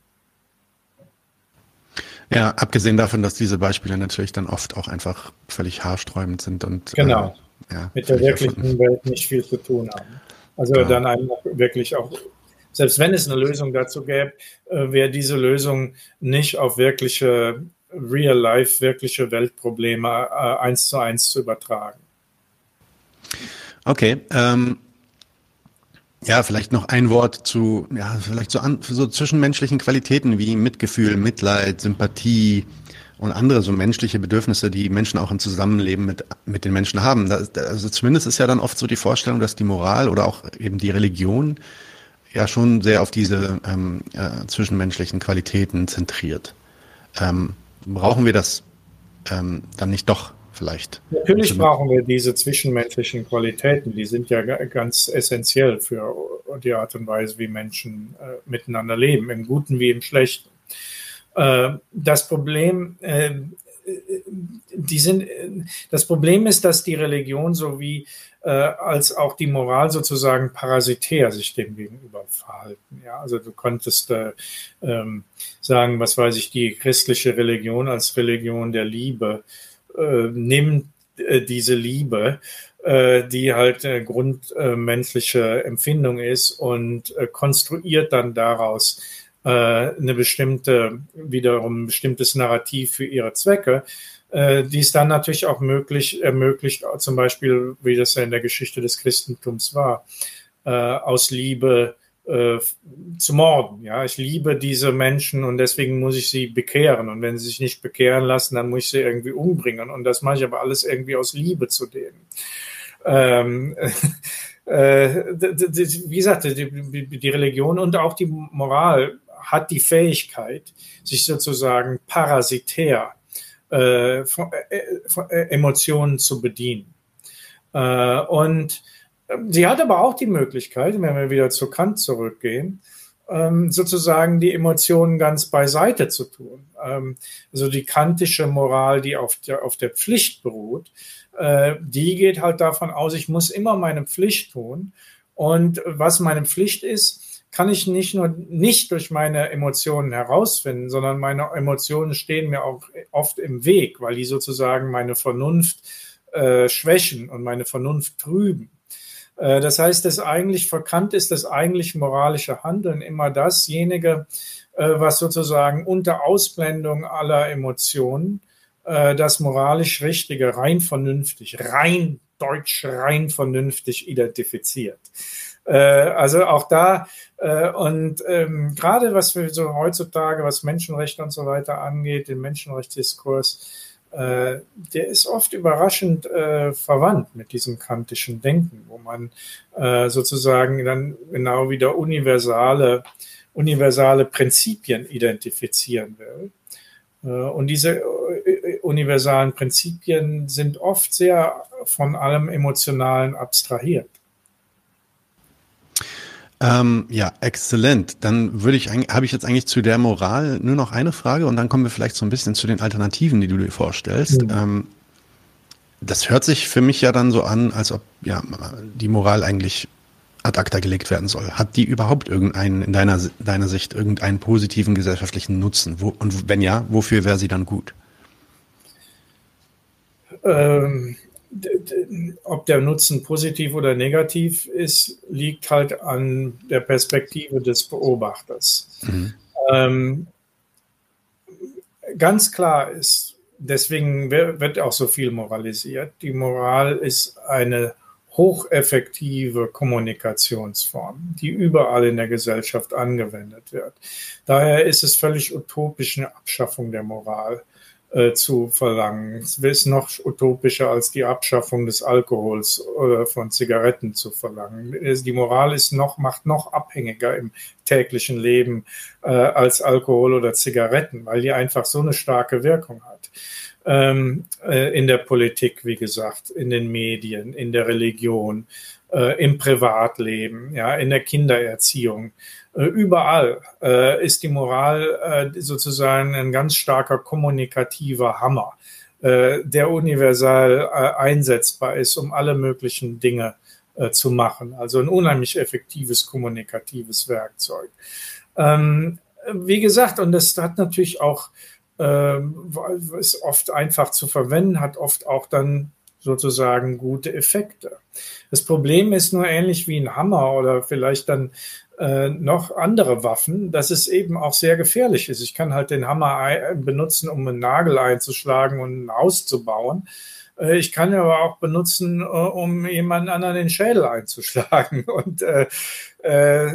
Ja, abgesehen davon, dass diese Beispiele natürlich dann oft auch einfach völlig haarsträubend sind und genau. Äh, ja, mit der wirklichen erfunden. Welt nicht viel zu tun haben. Also ja. dann einfach wirklich auch, selbst wenn es eine Lösung dazu gäbe, äh, wäre diese Lösung nicht auf wirkliche Real-Life, wirkliche Weltprobleme äh, eins zu eins zu übertragen. Okay. Ähm, ja, vielleicht noch ein Wort zu, ja, vielleicht so, an, so zwischenmenschlichen Qualitäten wie Mitgefühl, Mitleid, Sympathie und andere so menschliche Bedürfnisse, die Menschen auch im Zusammenleben mit, mit den Menschen haben. Da, also zumindest ist ja dann oft so die Vorstellung, dass die Moral oder auch eben die Religion ja schon sehr auf diese ähm, äh, zwischenmenschlichen Qualitäten zentriert. Ähm, brauchen wir das ähm, dann nicht doch vielleicht. Natürlich brauchen wir diese zwischenmenschlichen Qualitäten, die sind ja ganz essentiell für die Art und Weise, wie Menschen äh, miteinander leben, im Guten wie im Schlechten. Äh, das Problem, äh, die sind, das Problem ist, dass die Religion sowie äh, als auch die Moral sozusagen parasitär sich dem gegenüber verhalten. Ja, also du konntest äh, ähm, sagen, was weiß ich, die christliche Religion als Religion der Liebe äh, nimmt äh, diese Liebe, äh, die halt äh, grundmenschliche Empfindung ist und konstruiert dann daraus eine bestimmte, wiederum ein bestimmtes Narrativ für ihre Zwecke, äh, die es dann natürlich auch möglich ermöglicht, zum Beispiel, wie das ja in der Geschichte des Christentums war, äh, aus Liebe äh, zu morden. Ja, ich liebe diese Menschen und deswegen muss ich sie bekehren. Und wenn sie sich nicht bekehren lassen, dann muss ich sie irgendwie umbringen. Und das mache ich aber alles irgendwie aus Liebe zu denen. Ähm, äh, wie gesagt, die, die Religion und auch die Moral hat die Fähigkeit, sich sozusagen parasitär äh, von, äh, von äh, Emotionen zu bedienen. Äh, und Sie hat aber auch die Möglichkeit, wenn wir wieder zu Kant zurückgehen, ähm, sozusagen die Emotionen ganz beiseite zu tun. Ähm, also die kantische Moral, die auf der, auf der Pflicht beruht, äh, die geht halt davon aus, ich muss immer meine Pflicht tun. Und was meine Pflicht ist, kann ich nicht nur nicht durch meine Emotionen herausfinden, sondern meine Emotionen stehen mir auch oft im Weg, weil die sozusagen meine Vernunft äh, schwächen und meine Vernunft trüben. Äh, das heißt, das eigentlich verkannt ist das eigentlich moralische Handeln immer dasjenige, äh, was sozusagen unter Ausblendung aller Emotionen äh, das moralisch Richtige rein vernünftig, rein deutsch, rein vernünftig identifiziert. Äh, also auch da äh, und ähm, gerade was wir so heutzutage, was Menschenrechte und so weiter angeht, den Menschenrechtsdiskurs, äh, der ist oft überraschend äh, verwandt mit diesem kantischen Denken, wo man äh, sozusagen dann genau wieder universale, universale Prinzipien identifizieren will. Äh, und diese universalen Prinzipien sind oft sehr von allem Emotionalen abstrahiert. Ähm, ja, exzellent. Dann würde ich habe ich jetzt eigentlich zu der Moral nur noch eine Frage und dann kommen wir vielleicht so ein bisschen zu den Alternativen, die du dir vorstellst. Mhm. Ähm, das hört sich für mich ja dann so an, als ob ja die Moral eigentlich ad acta gelegt werden soll. Hat die überhaupt irgendeinen, in deiner, deiner Sicht, irgendeinen positiven gesellschaftlichen Nutzen? Wo, und wenn ja, wofür wäre sie dann gut? Ähm, ob der Nutzen positiv oder negativ ist, liegt halt an der Perspektive des Beobachters. Mhm. Ähm, ganz klar ist, deswegen wird auch so viel moralisiert. Die Moral ist eine hocheffektive Kommunikationsform, die überall in der Gesellschaft angewendet wird. Daher ist es völlig utopisch eine Abschaffung der Moral äh, zu verlangen. Es ist noch utopischer als die Abschaffung des Alkohols oder von Zigaretten zu verlangen. Die Moral ist noch, macht noch abhängiger im täglichen Leben äh, als Alkohol oder Zigaretten, weil die einfach so eine starke Wirkung hat. Ähm, äh, in der Politik, wie gesagt, in den Medien, in der Religion, äh, im Privatleben, ja, in der Kindererziehung. Äh, überall äh, ist die Moral äh, sozusagen ein ganz starker kommunikativer Hammer, der universal einsetzbar ist, um alle möglichen Dinge zu machen. Also ein unheimlich effektives kommunikatives Werkzeug. Ähm, wie gesagt, und das hat natürlich auch, ist oft einfach zu verwenden, hat oft auch dann sozusagen gute Effekte. Das Problem ist nur ähnlich wie ein Hammer oder vielleicht dann äh, noch andere Waffen, dass es eben auch sehr gefährlich ist. Ich kann halt den Hammer benutzen, um einen Nagel einzuschlagen und ein Haus zu bauen. Äh, ich kann ihn aber auch benutzen, äh, um jemanden anderen den Schädel einzuschlagen. Und äh, äh,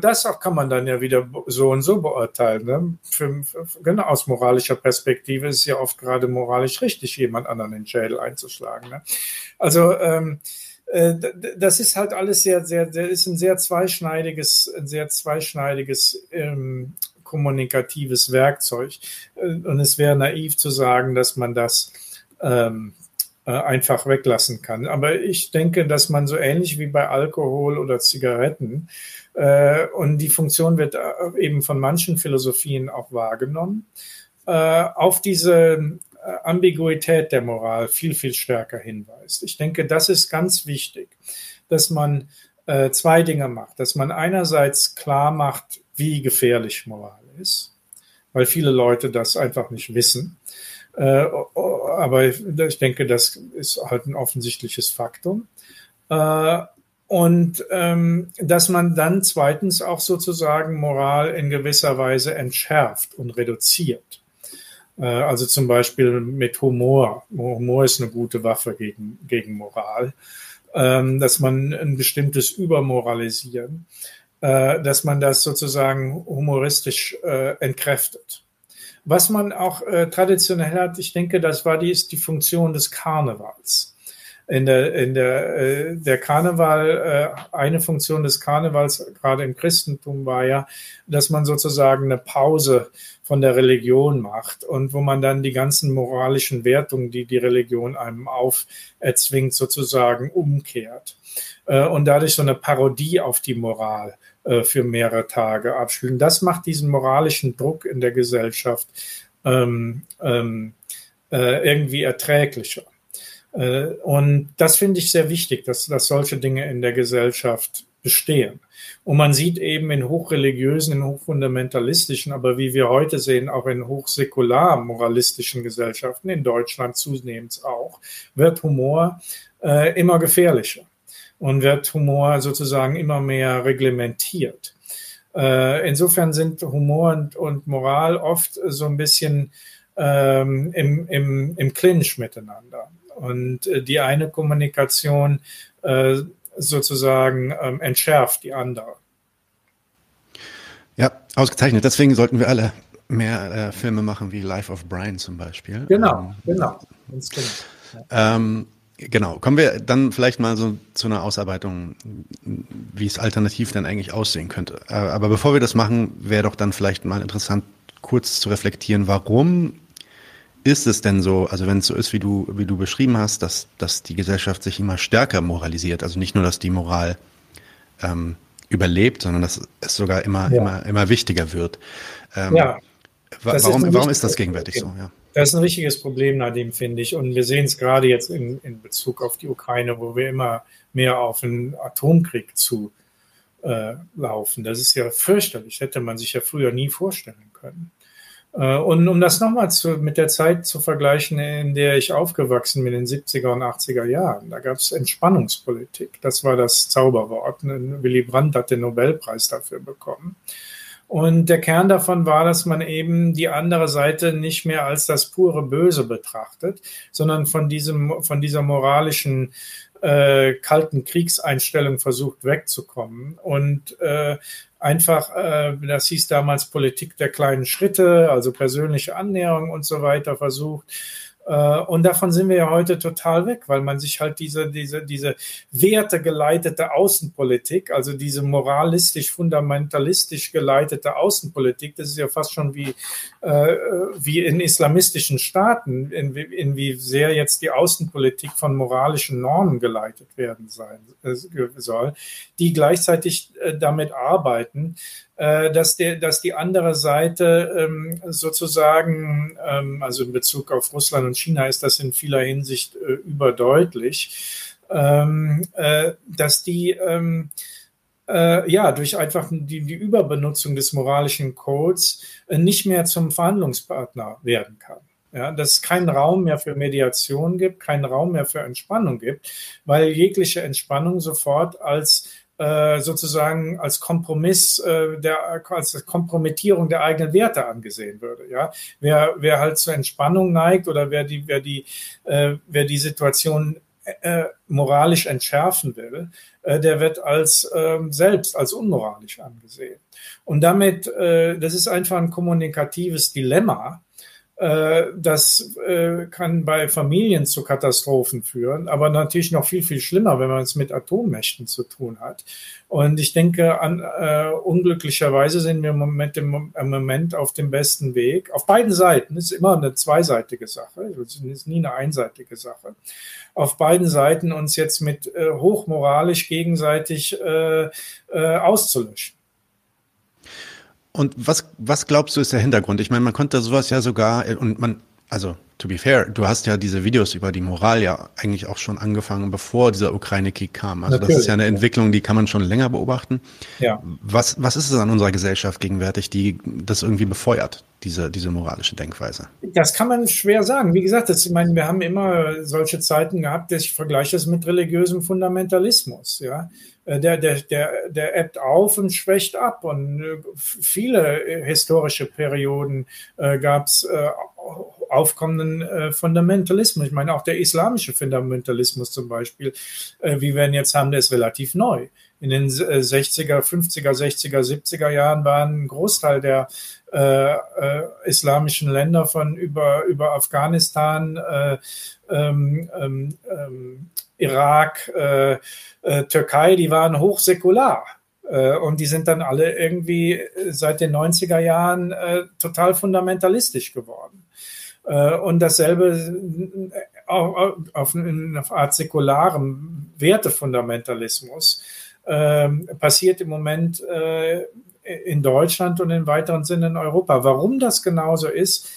das auch kann man dann ja wieder so und so beurteilen. Ne? Für, für, genau aus moralischer Perspektive ist es ja oft gerade moralisch richtig, jemand anderen den Schädel einzuschlagen. Ne? Also ähm, äh, das ist halt alles sehr, sehr, sehr ist ein sehr zweischneidiges, ein sehr zweischneidiges ähm, kommunikatives Werkzeug. Äh, und es wäre naiv zu sagen, dass man das ähm, äh, einfach weglassen kann. Aber ich denke, dass man so ähnlich wie bei Alkohol oder Zigaretten äh, und die Funktion wird äh, eben von manchen Philosophien auch wahrgenommen, äh, auf diese äh, Ambiguität der Moral viel, viel stärker hinweist. Ich denke, das ist ganz wichtig, dass man äh, zwei Dinge macht. Dass man einerseits klar macht, wie gefährlich Moral ist, weil viele Leute das einfach nicht wissen. Äh, aber ich denke, das ist halt ein offensichtliches Faktum. Äh, und ähm, dass man dann zweitens auch sozusagen Moral in gewisser Weise entschärft und reduziert. Äh, also zum Beispiel mit Humor. Humor ist eine gute Waffe gegen, gegen Moral. Ähm, dass man ein bestimmtes Übermoralisieren, äh, dass man das sozusagen humoristisch äh, entkräftet. Was man auch traditionell hat, ich denke, das war die, ist die Funktion des Karnevals in der, in der, äh, der Karneval, äh, eine Funktion des Karnevals, gerade im Christentum, war ja, dass man sozusagen eine Pause von der Religion macht und wo man dann die ganzen moralischen Wertungen, die die Religion einem auferzwingt, sozusagen umkehrt äh, und dadurch so eine Parodie auf die Moral äh, für mehrere Tage abspielen. Das macht diesen moralischen Druck in der Gesellschaft ähm, ähm, äh, irgendwie erträglicher. Äh, und das finde ich sehr wichtig, dass, dass solche Dinge in der Gesellschaft bestehen. Und man sieht eben in hochreligiösen, in hochfundamentalistischen, aber wie wir heute sehen, auch in hochsäkular moralistischen Gesellschaften, in Deutschland zunehmend auch, wird Humor äh, immer gefährlicher und wird Humor sozusagen immer mehr reglementiert. Äh, insofern sind Humor und, und Moral oft so ein bisschen ähm, im, im, im Clinch miteinander. Und äh, die eine Kommunikation äh, sozusagen ähm, entschärft die andere. Ja, ausgezeichnet. Deswegen sollten wir alle mehr äh, Filme machen wie Life of Brian zum Beispiel. Genau, ähm, genau. Ja. Ähm, genau. Kommen wir dann vielleicht mal so zu einer Ausarbeitung, wie es alternativ dann eigentlich aussehen könnte. Äh, aber bevor wir das machen, wäre doch dann vielleicht mal interessant, kurz zu reflektieren, warum ist es denn so, also wenn es so ist, wie du, wie du beschrieben hast, dass, dass die Gesellschaft sich immer stärker moralisiert, also nicht nur, dass die Moral ähm, überlebt, sondern dass es sogar immer, ja. immer, immer wichtiger wird. Ähm, ja. Warum, ist warum ist das gegenwärtig Problem. so? Ja. Das ist ein richtiges Problem, Nadim, finde ich. Und wir sehen es gerade jetzt in, in Bezug auf die Ukraine, wo wir immer mehr auf einen Atomkrieg zu äh, laufen. Das ist ja fürchterlich, hätte man sich ja früher nie vorstellen können. Äh, und um das nochmal mit der Zeit zu vergleichen, in der ich aufgewachsen bin, in den 70er und 80er Jahren, da gab es Entspannungspolitik. Das war das Zauberwort. Willy Brandt hat den Nobelpreis dafür bekommen. Und der Kern davon war, dass man eben die andere Seite nicht mehr als das pure Böse betrachtet, sondern von diesem, von dieser moralischen äh, kalten Kriegseinstellung versucht wegzukommen und äh, einfach, äh, das hieß damals Politik der kleinen Schritte, also persönliche Annäherung und so weiter versucht. Äh, und davon sind wir ja heute total weg, weil man sich halt diese, diese, diese wertegeleitete Außenpolitik, also diese moralistisch, fundamentalistisch geleitete Außenpolitik, das ist ja fast schon wie, äh, wie in islamistischen Staaten, in, in wie sehr jetzt die Außenpolitik von moralischen Normen geleitet werden sein, äh, soll, die gleichzeitig äh, damit arbeiten, dass, der, dass die andere Seite ähm, sozusagen, ähm, also in Bezug auf Russland und China ist das in vieler Hinsicht äh, überdeutlich, ähm, äh, dass die ähm, äh, ja durch einfach die, die Überbenutzung des moralischen Codes äh, nicht mehr zum Verhandlungspartner werden kann. Ja, dass es keinen Raum mehr für Mediation gibt, keinen Raum mehr für Entspannung gibt, weil jegliche Entspannung sofort als äh, sozusagen als Kompromiss äh, der als Kompromittierung der eigenen Werte angesehen würde. Ja, wer wer halt zur Entspannung neigt oder wer die wer die äh, wer die Situation äh, moralisch entschärfen will, äh, der wird als äh, selbst als unmoralisch angesehen. Und damit, äh, das ist einfach ein kommunikatives Dilemma, das äh, kann bei Familien zu Katastrophen führen, aber natürlich noch viel, viel schlimmer, wenn man es mit Atommächten zu tun hat. Und ich denke, an, äh, unglücklicherweise sind wir im Moment, im, im, Moment auf dem besten Weg. Auf beiden Seiten ist immer eine zweiseitige Sache, es ist nie eine einseitige Sache. Auf beiden Seiten uns jetzt mit äh, hochmoralisch gegenseitig äh, äh, auszulöschen. Und was, was glaubst du ist der Hintergrund? Ich meine, man konnte sowas ja sogar, und man, also to be fair, du hast ja diese Videos über die Moral ja eigentlich auch schon angefangen, bevor dieser Ukraine-Krieg kam. Also Natürlich. das ist ja eine Entwicklung, die kann man schon länger beobachten. Ja. Was, was ist es an unserer Gesellschaft gegenwärtig, die das irgendwie befeuert, diese, diese moralische Denkweise? Das kann man schwer sagen. Wie gesagt, das, ich meine, wir haben immer solche Zeiten gehabt, dass ich vergleiche es mit religiösem Fundamentalismus. Ja, äh, der, der, der, der ebbt auf und schwächt ab. Und äh, viele historische Perioden äh, gab es äh, aufkommenden äh, Fundamentalismus. Ich meine, auch der islamische Fundamentalismus zum Beispiel, äh, wie wir ihn jetzt haben, der ist relativ neu. In den 60er, 50er, 60er, 70er Jahren waren ein Großteil der äh, äh, islamischen Länder von über, über Afghanistan, äh, ähm, ähm, ähm Irak, äh, äh, Türkei, die waren hochsäkular. Äh, und die sind dann alle irgendwie äh, seit den 90er Jahren total fundamentalistisch geworden. Äh, und dasselbe auf, auf, auf Art säkularem Wertefundamentalismus ähm, passiert im Moment in Deutschland und in weiteren Sinne in Europa. Warum das genauso ist,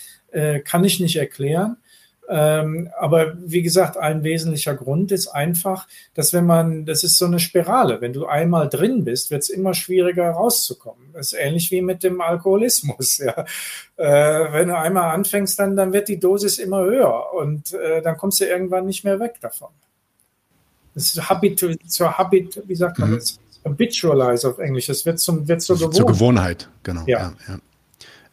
kann ich nicht erklären. Ähm, aber wie gesagt, ein wesentlicher Grund ist einfach, dass wenn man, das ist so eine Spirale, wenn du einmal drin bist, wird es immer schwieriger rauszukommen. Das ist ähnlich wie mit dem Alkoholismus. Ja. Äh, wenn du einmal anfängst, dann, dann wird die Dosis immer höher und äh, dann kommst du irgendwann nicht mehr weg davon. Das ist Habit, zur Habit, wie sagt man mhm. das? habitualize auf Englisch. Es wird zum wird zur Gewohnheit. Zur Gewohnheit, genau. Ja. ja,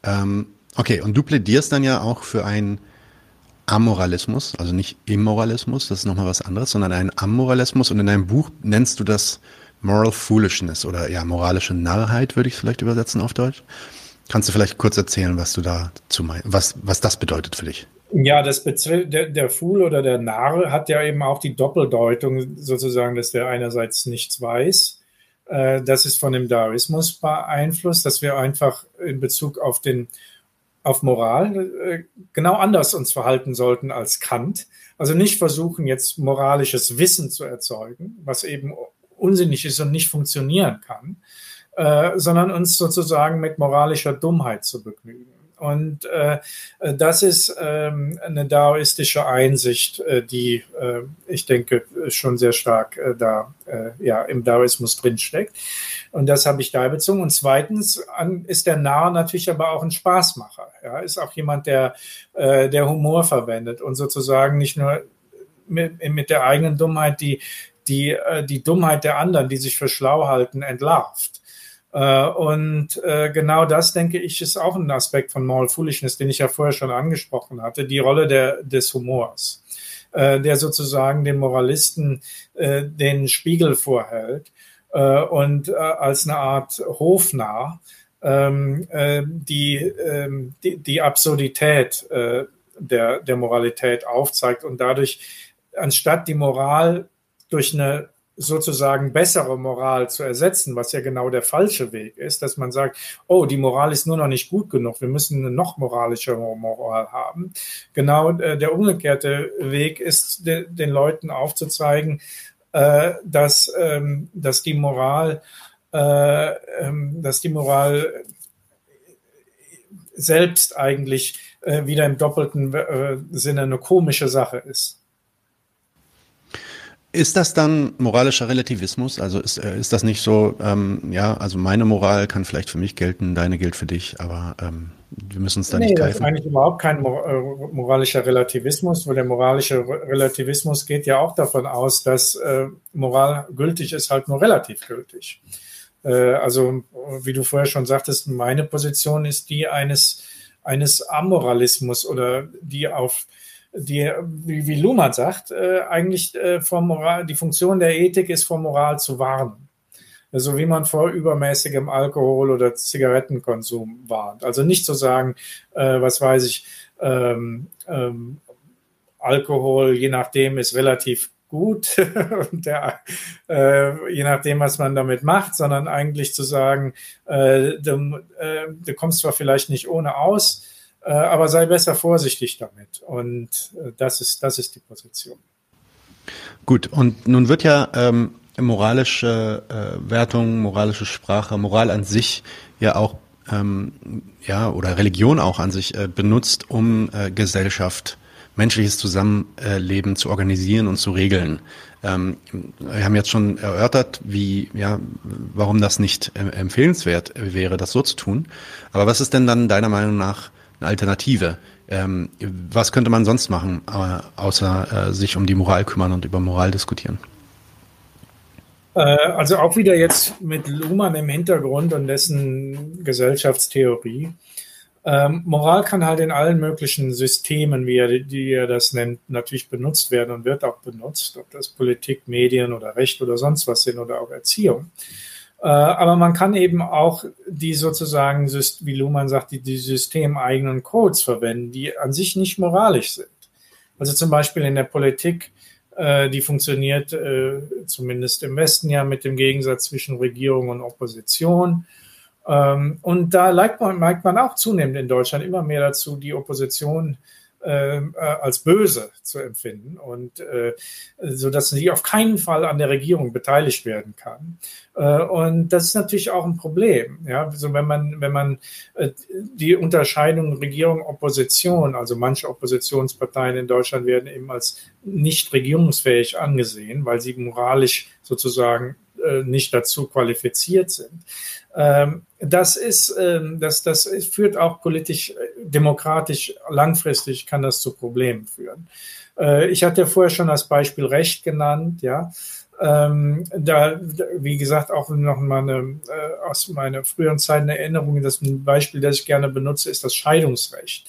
ja. Ähm, okay, und du plädierst dann ja auch für einen Amoralismus, also nicht Immoralismus, das ist nochmal was anderes, sondern einen Amoralismus. Und in deinem Buch nennst du das Moral Foolishness oder ja, moralische Narrheit, würde ich es vielleicht übersetzen auf Deutsch. Kannst du vielleicht kurz erzählen, was du da zu meinst, was, was das bedeutet für dich? Ja, das der, der Fool oder der Narr hat ja eben auch die Doppeldeutung sozusagen, dass der einerseits nichts weiß. Äh, das ist von dem Daoismus beeinflusst, dass wir einfach in Bezug auf den auf Moral äh, genau anders uns verhalten sollten als Kant. Also nicht versuchen, jetzt moralisches Wissen zu erzeugen, was eben unsinnig ist und nicht funktionieren kann, äh, sondern uns sozusagen mit moralischer Dummheit zu begnügen. Und äh, das ist ähm, eine daoistische Einsicht, äh, die äh, ich denke schon sehr stark äh, da äh, ja, im Daoismus drinsteckt. Und das habe ich da bezogen. Und zweitens an, ist der Narr natürlich aber auch ein Spaßmacher. Ja, ist auch jemand, der, äh, der Humor verwendet und sozusagen nicht nur mit, mit der eigenen Dummheit die, die, äh, die Dummheit der anderen, die sich für schlau halten, entlarvt. Äh, und äh, genau das, denke ich, ist auch ein Aspekt von Moral Foolishness, den ich ja vorher schon angesprochen hatte, die Rolle der, des Humors, äh, der sozusagen den Moralisten den Spiegel vorhält und als eine Art Hofnarr ähm, die, ähm, die, die Absurdität der, der Moralität aufzeigt und dadurch, anstatt die Moral durch eine sozusagen bessere Moral zu ersetzen, was ja genau der falsche Weg ist, dass man sagt, oh, die Moral ist nur noch nicht gut genug, wir müssen eine noch moralische Moral haben. Genau äh, der umgekehrte Weg ist, de, den Leuten aufzuzeigen, äh, dass, ähm, dass die Moral, äh, ähm, dass die Moral selbst eigentlich wieder im doppelten Sinne eine komische Sache ist. Ist das dann moralischer Relativismus? Also ist, äh, ist das nicht so, ähm, ja, also meine Moral kann vielleicht für mich gelten, deine gilt für dich, aber ähm, wir müssen uns da nee, nicht greifen? Das ist eigentlich überhaupt kein äh, moralischer Relativismus, weil der moralische Relativismus geht ja auch davon aus, dass äh, Moral gültig ist, halt nur relativ gültig. Äh, also, wie du vorher schon sagtest, meine Position ist die eines, eines Amoralismus oder die auf die, wie, wie Luhmann sagt, äh, eigentlich äh, vor Moral, die Funktion der Ethik ist, vor Moral zu warnen. Also wie man vor übermäßigem Alkohol- oder Zigarettenkonsum warnt. Also nicht zu sagen, äh, was weiß ich, ähm, ähm, Alkohol, je nachdem, ist relativ gut der, äh, je nachdem, was man damit macht, sondern eigentlich zu sagen, äh, du, äh, du kommst zwar vielleicht nicht ohne aus, aber sei besser vorsichtig damit. Und äh, das ist, das ist die Position. Gut, und nun wird ja ähm, moralische äh, Wertung, moralische Sprache, Moral an sich ja auch ähm, ja oder Religion auch an sich äh, benutzt, um äh, Gesellschaft, menschliches Zusammenleben zu organisieren und zu regeln. Ähm, wir haben jetzt schon erörtert, wie ja, warum das nicht äh, empfehlenswert wäre, das so zu tun. Aber was ist denn dann deiner Meinung nach eine Alternative. Ähm, was könnte man sonst machen, äh, außer äh, sich um die Moral kümmern und über Moral diskutieren? Äh, also auch wieder jetzt mit Luhmann im Hintergrund und dessen Gesellschaftstheorie. Ähm, Moral kann halt in allen möglichen Systemen, wie er, die er das nennt, natürlich benutzt werden und wird auch benutzt, ob das Politik, Medien oder Recht oder sonst was sind oder auch Erziehung. Äh, aber man kann eben auch die sozusagen, wie Luhmann sagt, die, die systemeigenen Codes verwenden, die an sich nicht moralisch sind. Also zum Beispiel in der Politik, äh, die funktioniert äh, zumindest im Westen ja mit dem Gegensatz zwischen Regierung und Opposition. Ähm, und da neigt man, neigt man auch zunehmend in Deutschland immer mehr dazu, die Opposition ähm, äh, als böse zu empfinden und äh, so dass sie auf keinen Fall an der Regierung beteiligt werden kann. Äh, und das ist natürlich auch ein Problem. Ja, so wenn man wenn man äh, die Unterscheidung Regierung Opposition, also manche Oppositionsparteien in Deutschland werden eben als nicht regierungsfähig angesehen, weil sie moralisch sozusagen nicht dazu qualifiziert sind. Ähm, das ist, ähm, das, das führt auch politisch, äh, demokratisch, langfristig kann das zu Problemen führen. Äh, ich hatte vorher schon das Beispiel Recht genannt, ja. ähm, da, wie gesagt, auch noch mal äh, aus meiner früheren Zeit eine Erinnerung, das Beispiel, das ich gerne benutze, ist das Scheidungsrecht.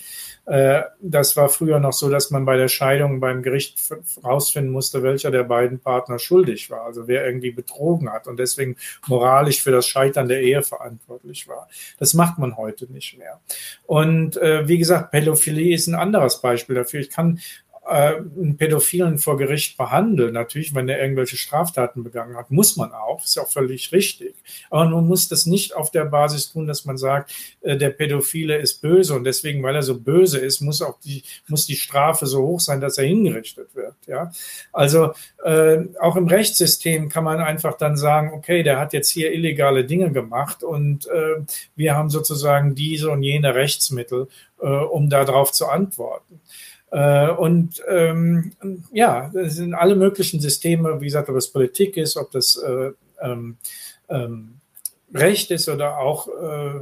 Äh, das war früher noch so, dass man bei der Scheidung beim Gericht rausfinden musste, welcher der beiden Partner schuldig war, also wer irgendwie betrogen hat und deswegen moralisch für das Scheitern der Ehe verantwortlich war. Das macht man heute nicht mehr. Und äh, wie gesagt, Pädophilie ist ein anderes Beispiel dafür. Ich kann äh, einen Pädophilen vor Gericht behandeln. Natürlich, wenn er irgendwelche Straftaten begangen hat, muss man auch, ist ja auch völlig richtig. Aber man muss das nicht auf der Basis tun, dass man sagt, äh, der Pädophile ist böse und deswegen, weil er so böse ist, muss auch die, muss die Strafe so hoch sein, dass er hingerichtet wird. Ja, also äh, auch im Rechtssystem kann man einfach dann sagen, okay, der hat jetzt hier illegale Dinge gemacht und äh, wir haben sozusagen diese und jene Rechtsmittel, äh, um darauf zu antworten. Äh, und ähm, ja, das sind alle möglichen Systeme, wie gesagt, ob das Politik ist, ob das äh, ähm, ähm, Recht ist oder auch äh,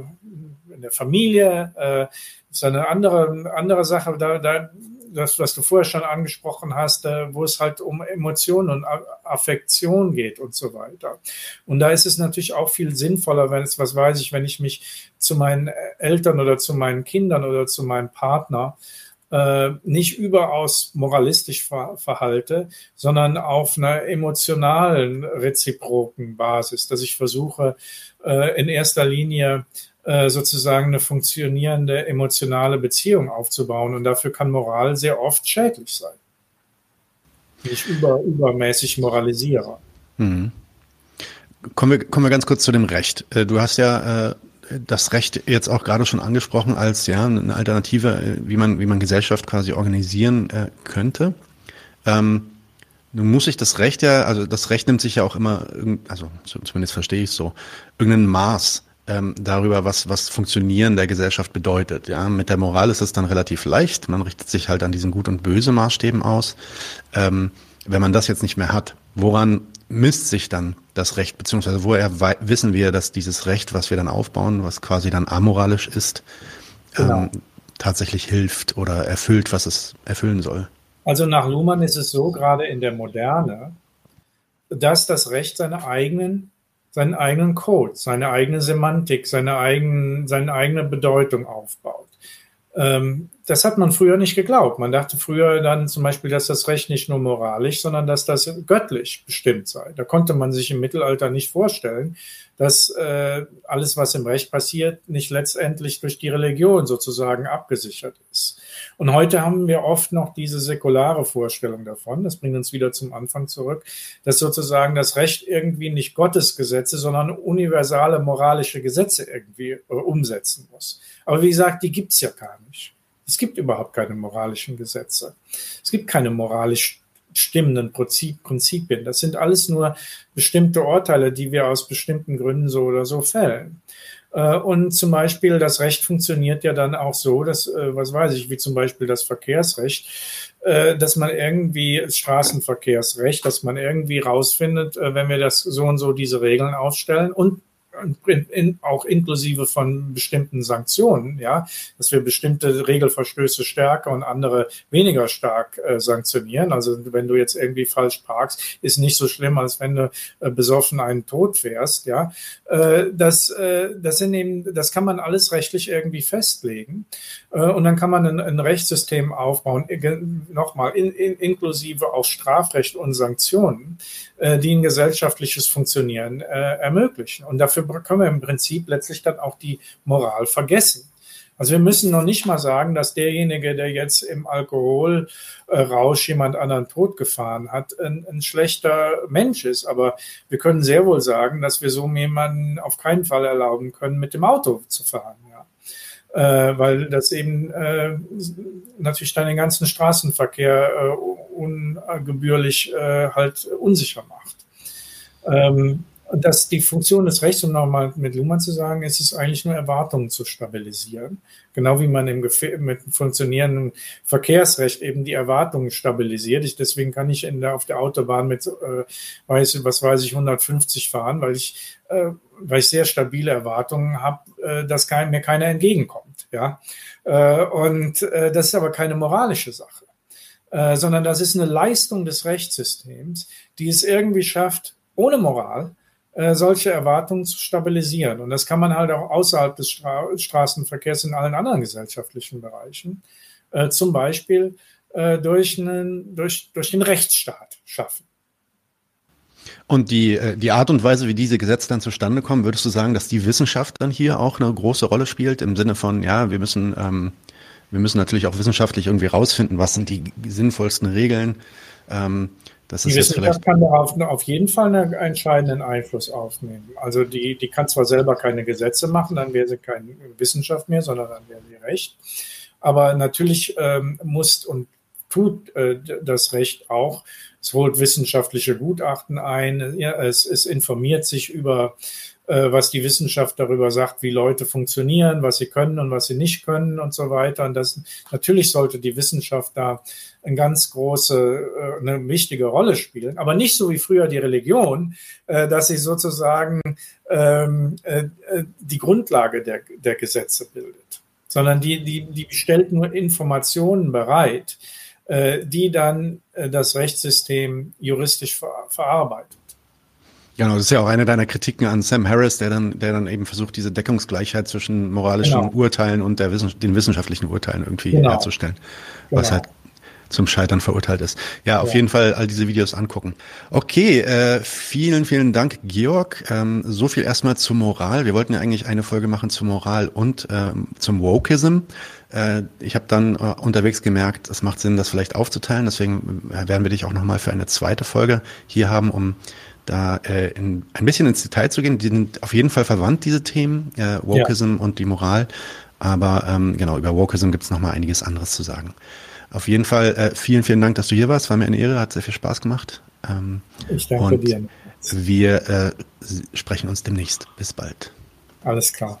in der Familie, äh, ist eine andere, andere Sache. Da, da, das, was du vorher schon angesprochen hast, äh, wo es halt um Emotionen und Affektion geht und so weiter. Und da ist es natürlich auch viel sinnvoller, wenn es, was weiß ich, wenn ich mich zu meinen Eltern oder zu meinen Kindern oder zu meinem Partner äh, nicht überaus moralistisch ver verhalte, sondern auf einer emotionalen, reziproken Basis, dass ich versuche, äh, in erster Linie äh, sozusagen eine funktionierende emotionale Beziehung aufzubauen. Und dafür kann Moral sehr oft schädlich sein. Ich über, übermäßig moralisiere. Mhm. Kommen wir, kommen wir ganz kurz zu dem Recht. Äh, du hast ja äh, das Recht jetzt auch gerade schon angesprochen als ja eine Alternative, äh, wie man wie man Gesellschaft quasi organisieren äh, könnte. Ähm, nun muss ich das Recht ja, also das Recht nimmt sich ja auch immer, also zumindest verstehe ich es so, irgendein Maß ähm, darüber, was was Funktionieren der Gesellschaft bedeutet. Ja, mit der Moral ist es dann relativ leicht. Man richtet sich halt an diesen Gut und Böse Maßstäben aus. Ähm, wenn man das jetzt nicht mehr hat, woran misst sich dann das Recht, beziehungsweise woher wissen wir, dass dieses Recht, was wir dann aufbauen, was quasi dann amoralisch ist, genau. ähm, tatsächlich hilft oder erfüllt, was es erfüllen soll? Also nach Luhmann ist es so, gerade in der Moderne, dass das Recht seine eigenen, seinen eigenen Code, seine eigene Semantik, seine, eigenen, seine eigene Bedeutung aufbaut. Ähm, das hat man früher nicht geglaubt. Man dachte früher dann zum Beispiel, dass das Recht nicht nur moralisch, sondern dass das göttlich bestimmt sei. Da konnte man sich im Mittelalter nicht vorstellen, dass äh, alles, was im Recht passiert, nicht letztendlich durch die Religion sozusagen abgesichert ist. Und heute haben wir oft noch diese säkulare Vorstellung davon, das bringt uns wieder zum Anfang zurück, dass sozusagen das Recht irgendwie nicht Gottes Gesetze, sondern universale moralische Gesetze irgendwie äh, umsetzen muss. Aber wie gesagt, die gibt's ja gar nicht. Es gibt überhaupt keine moralischen Gesetze. Es gibt keine moralisch stimmenden Prinzipien. Das sind alles nur bestimmte Urteile, die wir aus bestimmten Gründen so oder so fällen. Äh, und zum Beispiel das Recht funktioniert ja dann auch so, dass, äh, was weiß ich, wie zum Beispiel das Verkehrsrecht, äh, dass man irgendwie Straßenverkehrsrecht, dass man irgendwie rausfindet, wenn wir das so und so diese Regeln aufstellen und in, in, auch inklusive von bestimmten Sanktionen, ja, dass wir bestimmte Regelverstöße stärker und andere weniger stark äh, sanktionieren. Also wenn du jetzt irgendwie falsch parkst, ist nicht so schlimm, als wenn du äh, besoffen einen Tod fährst, ja. Äh, das, äh, das sind eben, das kann man alles rechtlich irgendwie festlegen. Äh, und dann kann man ein, ein Rechtssystem aufbauen, nochmal, in, in, inklusive auch Strafrecht und Sanktionen, äh, die ein gesellschaftliches Funktionieren äh, ermöglichen. Und dafür können wir im Prinzip letztlich dann auch die Moral vergessen. Also wir müssen noch nicht mal sagen, dass derjenige, der jetzt im Alkoholrausch jemand anderen tot gefahren hat, ein, ein, schlechter Mensch ist. Aber wir können sehr wohl sagen, dass wir so jemanden auf keinen Fall erlauben können, mit dem Auto zu fahren. Ja. Äh, weil das eben äh, natürlich dann den ganzen Straßenverkehr äh, ungebührlich äh, halt unsicher macht. Ähm, dass die Funktion des Rechts, um nochmal mit Luhmann zu sagen, ist es eigentlich nur Erwartungen zu stabilisieren. Genau wie man im Gefähr mit funktionierendem Verkehrsrecht eben die Erwartungen stabilisiert. Ich, deswegen kann ich in der, auf der Autobahn mit, äh, weiß, was weiß ich, 150 fahren, weil ich, äh, weil ich sehr stabile Erwartungen habe, äh, dass kein, mir keiner entgegenkommt. Ja, äh, und äh, das ist aber keine moralische Sache. äh, sondern das ist eine Leistung des Rechtssystems, die es irgendwie schafft, ohne Moral äh, solche Erwartungen zu stabilisieren. Und das kann man halt auch außerhalb des Stra Straßenverkehrs in allen anderen gesellschaftlichen Bereichen, äh, zum Beispiel äh, durch, einen, durch, durch den Rechtsstaat schaffen. Und die, äh, die Art und Weise, wie diese Gesetze dann zustande kommen, würdest du sagen, dass die Wissenschaft dann hier auch eine große Rolle spielt, im Sinne von, ja, wir müssen, ähm, wir müssen natürlich auch wissenschaftlich irgendwie rausfinden, was sind die sinnvollsten Regeln. Ähm, das die Wissenschaft kann darauf auf jeden Fall einen entscheidenden Einfluss aufnehmen. Also die, die kann zwar selber keine Gesetze machen, dann wäre sie keine Wissenschaft mehr, sondern dann wäre sie Recht. Aber natürlich ähm, muss und tut äh, das Recht auch es holt wissenschaftliche Gutachten ein, ja, es, es informiert sich über, was die Wissenschaft darüber sagt, wie Leute funktionieren, was sie können und was sie nicht können und so weiter. Und das natürlich sollte die Wissenschaft da eine ganz große, äh, eine wichtige Rolle spielen, aber nicht so wie früher die Religion, äh, dass sie sozusagen ähm, äh, äh die Grundlage der, der Gesetze bildet, sondern die, die, die stellt nur Informationen bereit äh, die dann äh, das Rechtssystem juristisch ver verarbeitet. Genau, das ist ja auch eine deiner Kritiken an Sam Harris, der dann, der dann eben versucht, diese Deckungsgleichheit zwischen moralischen genau. Urteilen und der Wissen, den wissenschaftlichen Urteilen irgendwie genau. herzustellen. Was genau. halt zum Scheitern verurteilt ist. Ja, auf ja. jeden Fall all diese Videos angucken. Okay, äh, vielen, vielen Dank, Georg. Ähm, so viel erstmal zur Moral. Wir wollten ja eigentlich eine Folge machen zur Moral und ähm, zum Wokeism. Äh, ich habe dann äh, unterwegs gemerkt, es macht Sinn, das vielleicht aufzuteilen. Deswegen äh, werden wir dich auch nochmal für eine zweite Folge hier haben, um da äh, in, ein bisschen ins Detail zu gehen. Die sind auf jeden Fall verwandt, diese Themen, äh, Wokeism ja. und die Moral. Aber ähm, genau, über Wokeism gibt es nochmal einiges anderes zu sagen. Auf jeden Fall äh, vielen, vielen Dank, dass du hier warst. War mir eine Ehre, hat sehr viel Spaß gemacht. Ähm, ich danke dir. Wir äh, sprechen uns demnächst. Bis bald. Alles klar.